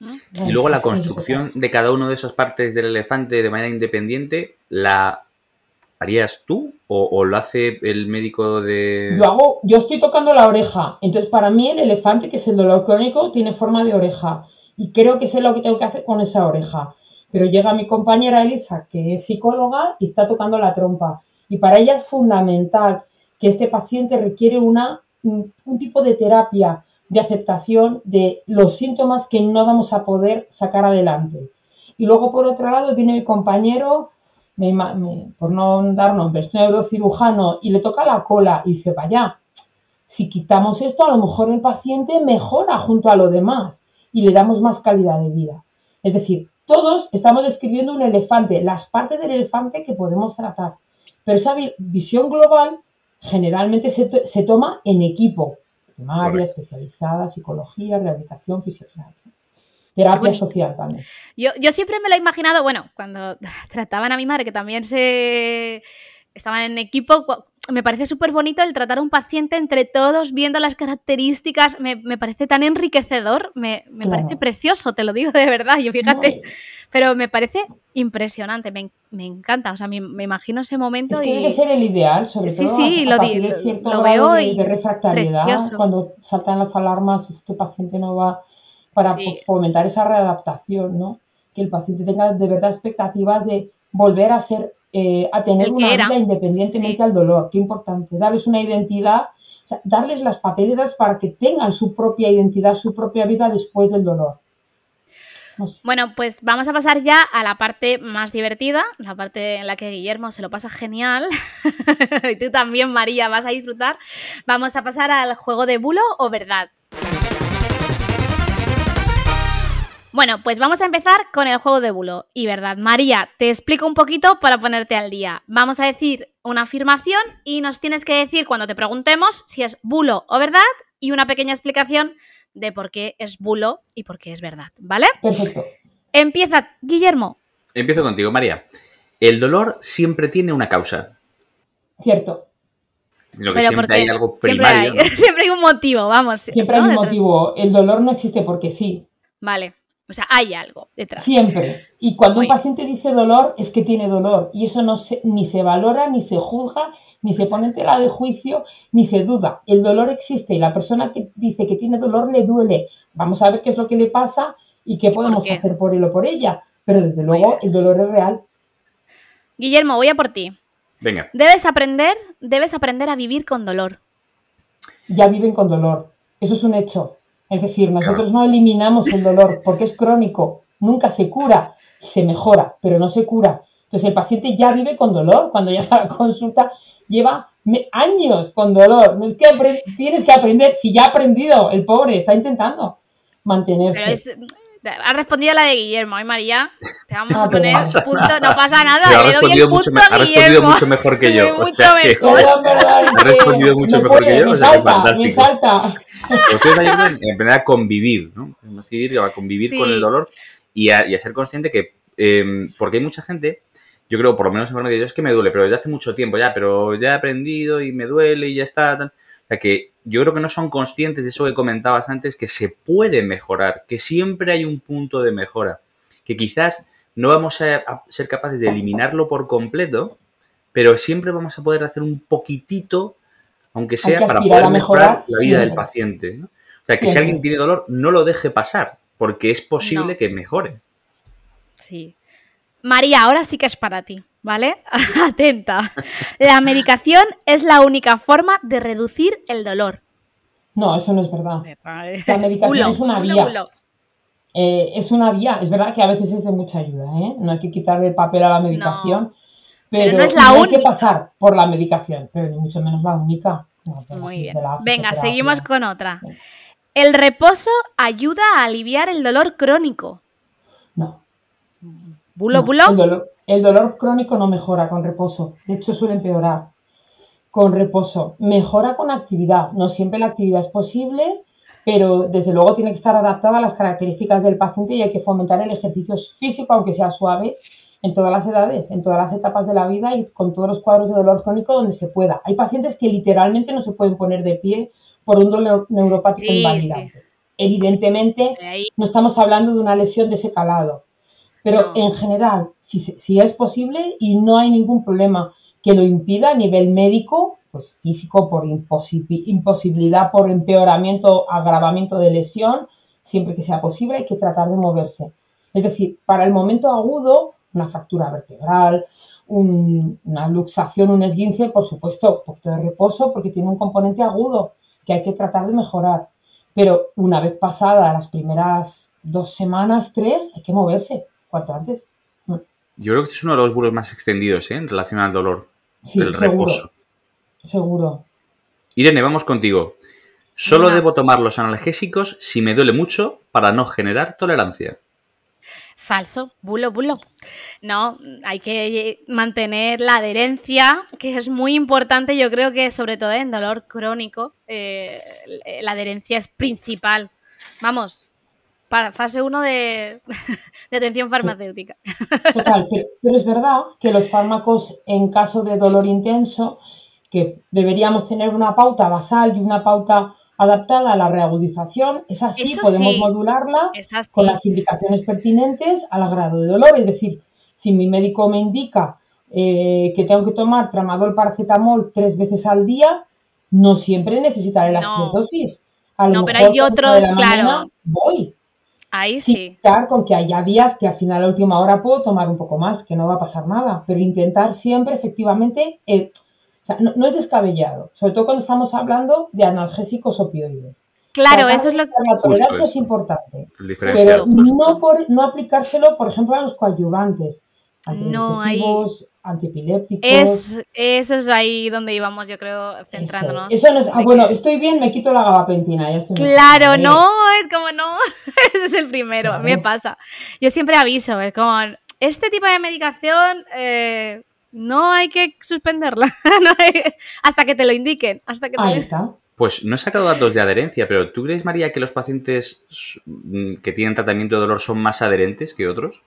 Y luego la construcción de cada uno de esas partes del elefante de manera independiente la harías tú o, lo hace el médico de...? Yo hago, yo estoy tocando la oreja, entonces para mí el elefante, que es el dolor crónico, tiene forma de oreja y creo que sé lo que tengo que hacer con esa oreja. Pero llega mi compañera Elisa, que es psicóloga, y está tocando la trompa. Y para ella es fundamental que este paciente requiere una, un, un tipo de terapia de aceptación de los síntomas que no vamos a poder sacar adelante. Y luego, por otro lado, viene mi compañero por no dar nombres, neurocirujano y le toca la cola y dice, vaya, si quitamos esto, a lo mejor el paciente mejora junto a lo demás y le damos más calidad de vida. Es decir, todos estamos describiendo un elefante, las partes del elefante que podemos tratar, pero esa visión global generalmente se, toma en equipo, primaria, especializada, psicología, rehabilitación, fisioterapia. Terapia social también. Yo, yo siempre me lo he imaginado, bueno, cuando *laughs* trataban a mi madre, que también se estaban en equipo, me parece súper bonito el tratar a un paciente entre todos, viendo las características, me, parece tan enriquecedor, me, parece precioso, te lo digo de verdad, yo fíjate, pero me parece impresionante, me, encanta, o sea, me, imagino ese momento. Es que debe ser el ideal, sobre todo sí, a, lo, lo veo de, y de refractariedad, cuando saltan las alarmas, este paciente no va para fomentar esa readaptación, ¿no? Que el paciente tenga de verdad expectativas de volver a ser, eh, a tener una vida independientemente al dolor. Qué importante, darles una identidad, darles las papeletas para que tengan su propia identidad, su propia vida después del dolor. Bueno, pues vamos a pasar ya a la parte más divertida, la parte en la que Guillermo se lo pasa genial. *laughs* y tú también, María, vas a disfrutar. Vamos a pasar al juego de bulo o verdad. Bueno, pues vamos a empezar con el juego de bulo. Y verdad, María, te explico un poquito para ponerte al día. Vamos a decir una afirmación y nos tienes que decir cuando te preguntemos si es bulo o verdad y una pequeña explicación de por qué es bulo y por qué es verdad, ¿vale? Perfecto. Empieza, Guillermo. Empiezo contigo, María. El dolor siempre tiene una causa. Cierto. que siempre hay algo primario. *laughs* Siempre hay, un motivo, vamos. Siempre hay un motivo. El dolor no existe porque sí. Vale. O sea, hay algo detrás. Siempre. Y cuando un paciente dice dolor, es que tiene dolor. Y eso no se, ni se valora, ni se juzga, ni se pone en tela de juicio, ni se duda. El dolor existe y la persona que dice que tiene dolor le duele. Vamos a ver qué es lo que le pasa y qué podemos hacer por él o por ella. Pero desde luego el dolor es real. Guillermo, voy a por ti. Venga. Debes aprender, debes aprender a vivir con dolor. Ya viven con dolor. Eso es un hecho. Es decir, nosotros no eliminamos el dolor porque es crónico, nunca se cura, se mejora, pero no se cura. Entonces el paciente ya vive con dolor. Cuando *laughs* llega a la consulta lleva años con dolor. No es que tienes que aprender, si ya ha aprendido, el pobre está intentando mantenerse. Ha respondido la de Guillermo, ¿eh, María? Te vamos ah, a poner punto, no pasa nada, le doy el punto a Guillermo. Ha respondido mucho mejor que yo. mucho *laughs* mejor. ha respondido mucho mejor que yo. Me salta, me salta. Ustedes ayudan en aprender a convivir, ¿no? A convivir con el dolor y a, ser consciente que, em, porque hay mucha gente, yo creo, por lo menos en forma de yo, es que me duele, pero desde hace mucho tiempo ya, pero ya he aprendido y me duele y ya está. Sea, que yo creo que no son conscientes de eso que comentabas antes, que se puede mejorar, que siempre hay un punto de mejora, que quizás no vamos a, ser capaces de eliminarlo por completo, pero siempre vamos a poder hacer un poquitito, aunque sea para poder mejorar la vida del paciente. O sea, que si alguien tiene dolor, no lo deje pasar, porque es posible que mejore. Sí. María, ahora sí que es para ti. ¿vale? *laughs* Atenta. La medicación es la única forma de reducir el dolor. No, eso no es verdad. La medicación es una vía. Eh, es una vía. Es verdad que a veces es de mucha ayuda, ¿eh? No hay que quitarle papel a la medicación. pero, no es la única. hay que pasar por la medicación, pero ni mucho menos la única. Muy bien. Venga, seguimos con otra. El reposo ayuda a aliviar el dolor crónico. No. ¿Bulo, bulo? El dolor crónico no mejora con reposo, de hecho suele empeorar con reposo. Mejora con actividad, no siempre la actividad es posible, pero desde luego tiene que estar adaptada a las características del paciente y hay que fomentar el ejercicio físico, aunque sea suave, en todas las edades, en todas las etapas de la vida y con todos los cuadros de dolor crónico donde se pueda. Hay pacientes que literalmente no se pueden poner de pie por un dolor neuropático invalidante. Evidentemente, no estamos hablando de una lesión de ese calado. Pero en general, si, es posible y no hay ningún problema que lo impida a nivel médico, pues físico por imposibilidad, por empeoramiento, agravamiento de lesión, siempre que sea posible hay que tratar de moverse. Es decir, para el momento agudo, una fractura vertebral, una luxación, un esguince, por supuesto, un poquito de reposo porque tiene un componente agudo que hay que tratar de mejorar. Pero una vez pasada las primeras dos semanas, tres, hay que moverse cuanto antes. Yo creo que este es uno de los bulos más extendidos ¿eh? en relación al dolor del reposo. Seguro. Irene, vamos contigo. Solo debo tomar los analgésicos si me duele mucho para no generar tolerancia. Falso, bulo, bulo. No, hay que mantener la adherencia, que es muy importante. Yo creo que sobre todo en dolor crónico, eh, la adherencia es principal. Vamos, para fase 1 de, atención farmacéutica. Total, pero, es verdad que los fármacos en caso de dolor intenso, que deberíamos tener una pauta basal y una pauta adaptada a la reagudización, es así, podemos modularla con las indicaciones pertinentes al grado de dolor. Es decir, si mi médico me indica eh, que tengo que tomar tramadol paracetamol tres veces al día, no siempre necesitaré las tres dosis. no, pero hay otros, claro. Voy. Ahí sí. con que haya días que al final a la última hora puedo tomar un poco más, que no va a pasar nada, pero intentar siempre efectivamente, eh, o sea, no, es descabellado, sobre todo cuando estamos hablando de analgésicos opioides. Claro, eso es lo que... La tolerancia es importante, pero no, por, no aplicárselo, por ejemplo, a los coadyuvantes, antidepresivos, antipilépticos. Es, eso es ahí donde íbamos, yo creo, centrándonos. Eso, no es, ah, bueno, estoy bien, me quito la gabapentina. claro, no, es como no, *laughs* ese es el primero, a mí me pasa. Yo siempre aviso, es como, este tipo de medicación eh, no hay que suspenderla *laughs* hasta que te lo indiquen. Hasta que ahí está. Pues no he sacado datos de adherencia, pero ¿tú crees, María, que los pacientes que tienen tratamiento de dolor son más adherentes que otros?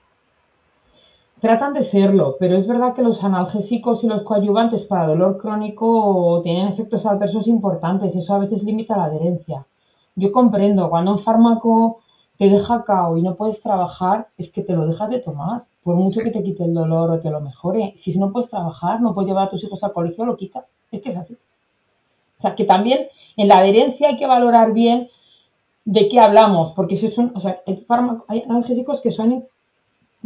Tratan de serlo, pero es verdad que los analgésicos y los coadyuvantes para dolor crónico tienen efectos adversos importantes y eso a veces limita la adherencia. Yo comprendo, cuando un fármaco te deja cao y no puedes trabajar, es que te lo dejas de tomar, por mucho que te quite el dolor o te lo mejore. Si no puedes trabajar, no puedes llevar a tus hijos al colegio, lo quitas. Es que es así. O sea, que también en la adherencia hay que valorar bien de qué hablamos, porque si es un, o sea, hay, hay analgésicos que son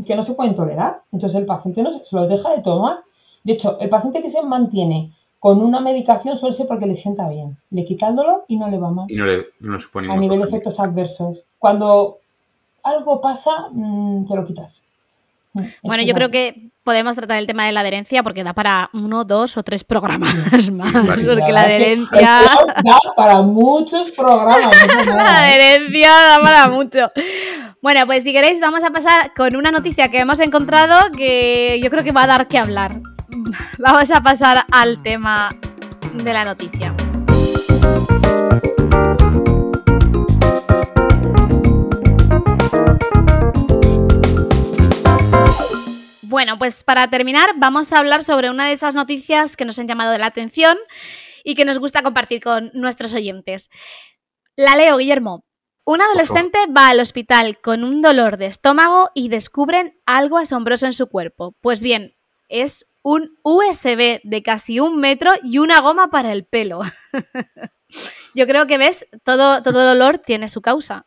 que no se pueden tolerar. Entonces el paciente no se, los deja de tomar. De hecho, el paciente que se mantiene con una medicación suele ser porque le sienta bien. Le quita el dolor y no le va mal. Y no le, no supone A nivel de efectos adversos. Cuando algo pasa, mm, te lo quitas. Bueno, yo creo que podemos tratar el tema de la adherencia porque da para uno, dos o tres programas *laughs* más. Porque la adherencia. Da para muchos programas. *laughs* la adherencia da para mucho. Bueno, pues si queréis, vamos a pasar con una noticia que hemos encontrado que yo creo que va a dar que hablar. *laughs* Vamos a pasar al tema de la noticia. Bueno, pues para terminar vamos a hablar sobre una de esas noticias que nos han llamado la atención y que nos gusta compartir con nuestros oyentes. La leo, Guillermo. Un adolescente va al hospital con un dolor de estómago y descubren algo asombroso en su cuerpo. Pues bien, es un USB de casi un metro y una goma para el pelo. *laughs* Yo creo que ves, todo, todo dolor tiene su causa.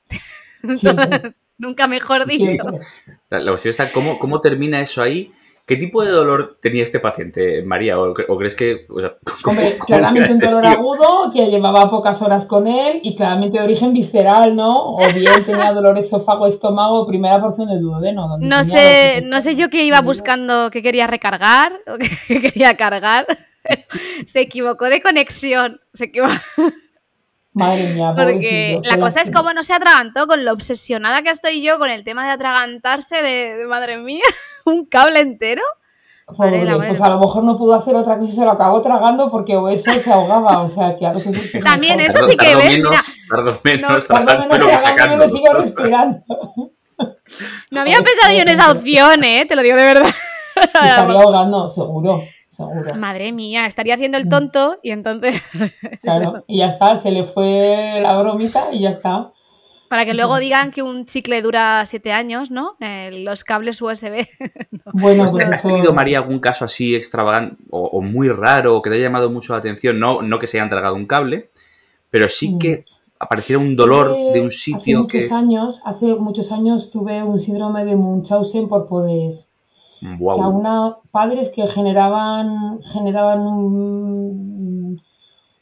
*laughs* Nunca mejor dicho. La, cuestión está, ¿cómo, ¿cómo termina eso ahí? ¿Qué tipo de dolor tenía este paciente, María? ¿O, crees que.? *laughs* claramente un dolor agudo que llevaba pocas horas con él y claramente de origen visceral, ¿no? O bien tenía dolor esófago, estómago, primera porción de duodeno. No sé, no sé yo qué iba buscando, qué quería recargar *laughs* o qué quería cargar. Se equivocó de conexión. Se equivocó. Madre mía, Porque la cosa es cómo no se atragantó con lo obsesionada que estoy yo con el tema de atragantarse de, madre mía, *laughs* un cable entero. pues a lo mejor no pudo hacer otra cosa y se lo acabó tragando porque o eso se ahogaba, o sea que a veces... También, eso sí que ves, mira... Tardo menos, no, menos me sigo respirando. No había pensado yo en esa opción, ¿eh? Te lo digo de verdad. estaría *laughs* ahogando, seguro. Madre mía, estaría haciendo el tonto y entonces. *laughs* Claro, y ya está, se le fue la bromita y ya está. Para que luego digan que un chicle dura siete años, ¿no? los cables USB. *laughs* Bueno, pues ¿Has tenido, María, algún caso así extravagante o, muy raro o que te haya llamado mucho la atención? No, no que se hayan tragado un cable, pero sí mm. que apareciera un dolor de un sitio hace muchos años, hace muchos años tuve un síndrome de Munchausen por O sea, una, padres que generaban, generaban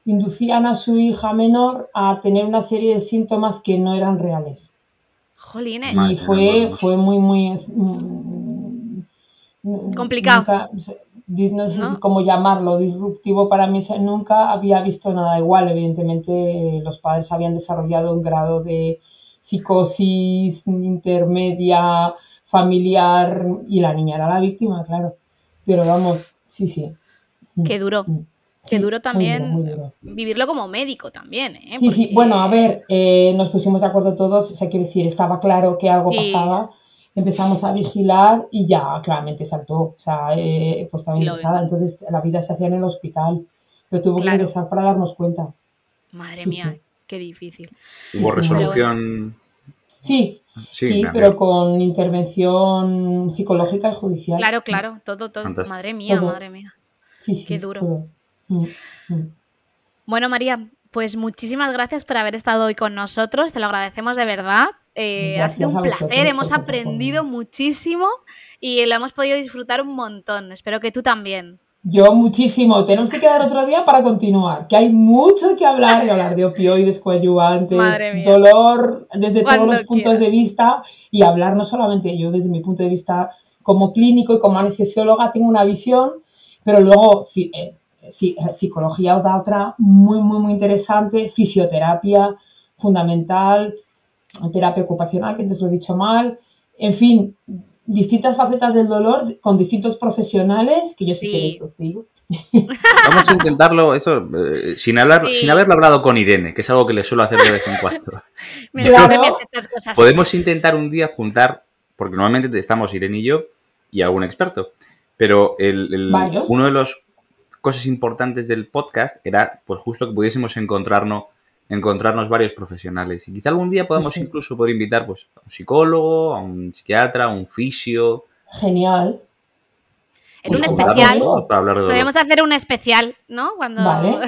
inducían a su hija menor a tener una serie de síntomas que no eran reales. Jolines. Y fue, fue muy, muy complicado. no sé cómo llamarlo, disruptivo para mí. Nunca había visto nada igual. Evidentemente, los padres habían desarrollado un grado de psicosis intermedia, familiar y la niña era la víctima, claro. Pero vamos, sí, sí. Qué duro. Mm. Qué duro también vivirlo como médico también, ¿eh? Sí, sí, bueno, a ver, eh, nos pusimos de acuerdo todos, o sea, quiero decir, estaba claro que algo pasaba, empezamos a vigilar y ya claramente saltó, o sea, eh, pues también entonces la vida se hacía en el hospital, pero tuvo que ingresar para darnos cuenta. Madre mía, qué difícil. ¿Hubo resolución? Sí, Sí, pero con intervención psicológica y judicial. Claro, claro, todo, todo. Madre mía, madre mía. Sí, sí, Qué duro. Mm, mm. Bueno, María, pues muchísimas gracias por haber estado hoy con nosotros, te lo agradecemos de verdad. Eh, ha sido un placer, hemos aprendido muchísimo y lo hemos podido disfrutar un montón. Espero que tú también. Yo muchísimo. Tenemos que quedar otro día para continuar, que hay mucho que hablar, de hablar de opioides, coadyuvantes, dolor desde todos los puntos de vista y hablar no solamente yo desde mi punto de vista como clínico y como anestesióloga tengo una visión, pero luego eh, eh, psicología os da otra muy, muy, muy interesante, fisioterapia fundamental, terapia ocupacional, que te lo he dicho mal, en fin, distintas facetas del dolor con distintos profesionales, que yo sí, que os digo. Vamos a intentarlo, esto, eh, sin hablar, sin haberlo hablado con Irene, que es algo que le suelo hacer de vez en cuando. *laughs* Me estas cosas. Podemos intentar un día juntar, porque normalmente estamos Irene y yo, y algún experto. Pero el, uno de las cosas importantes del podcast era pues justo que pudiésemos encontrarnos encontrarnos varios profesionales. Y quizá algún día podamos incluso poder invitar pues, a un psicólogo, a un psiquiatra, a un fisio. Genial. En un especial. Podemos hacer un especial, ¿no? Cuando. Vale. *laughs*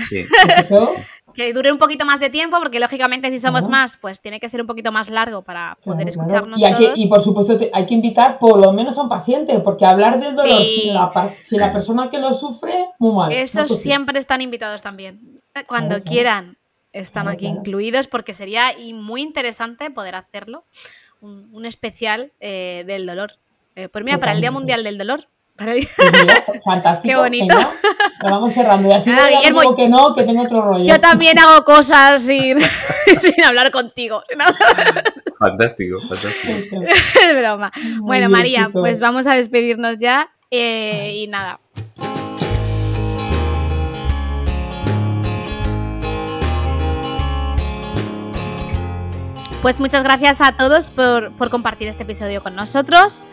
Pues que dure un poquito más de tiempo, porque lógicamente si somos más, pues tiene que ser un poquito más largo para poder escucharnos. Y, y por supuesto hay que invitar por lo menos a un paciente, porque hablar del dolor sin, la, persona que lo sufre, muy mal. Esos siempre están invitados también. Cuando quieran, están aquí incluidos, porque sería muy interesante poder hacerlo, un, especial eh, del dolor. Eh, pues mira, para el Día Mundial del Dolor, pues *laughs* fantástico. Qué bonito. lo vamos cerrando. Y así no digo que no, que tengo otro rollo. Yo también hago cosas sin, *laughs* sin hablar contigo. *laughs* fantástico, fantástico. es broma. bueno, María, pues vamos a despedirnos ya. Eh, y nada. Pues muchas gracias a todos por, por compartir este episodio con nosotros.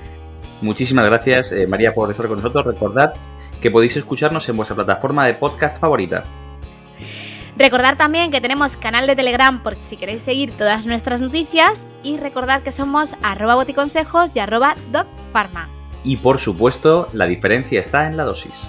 Muchísimas gracias, eh, María, por estar con nosotros. Recordad que podéis escucharnos en vuestra plataforma de podcast favorita. Recordad también que tenemos canal de Telegram por si queréis seguir todas nuestras noticias y recordad que somos arroba boticonsejos y arroba docfarma. Y por supuesto, la diferencia está en la dosis.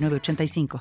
85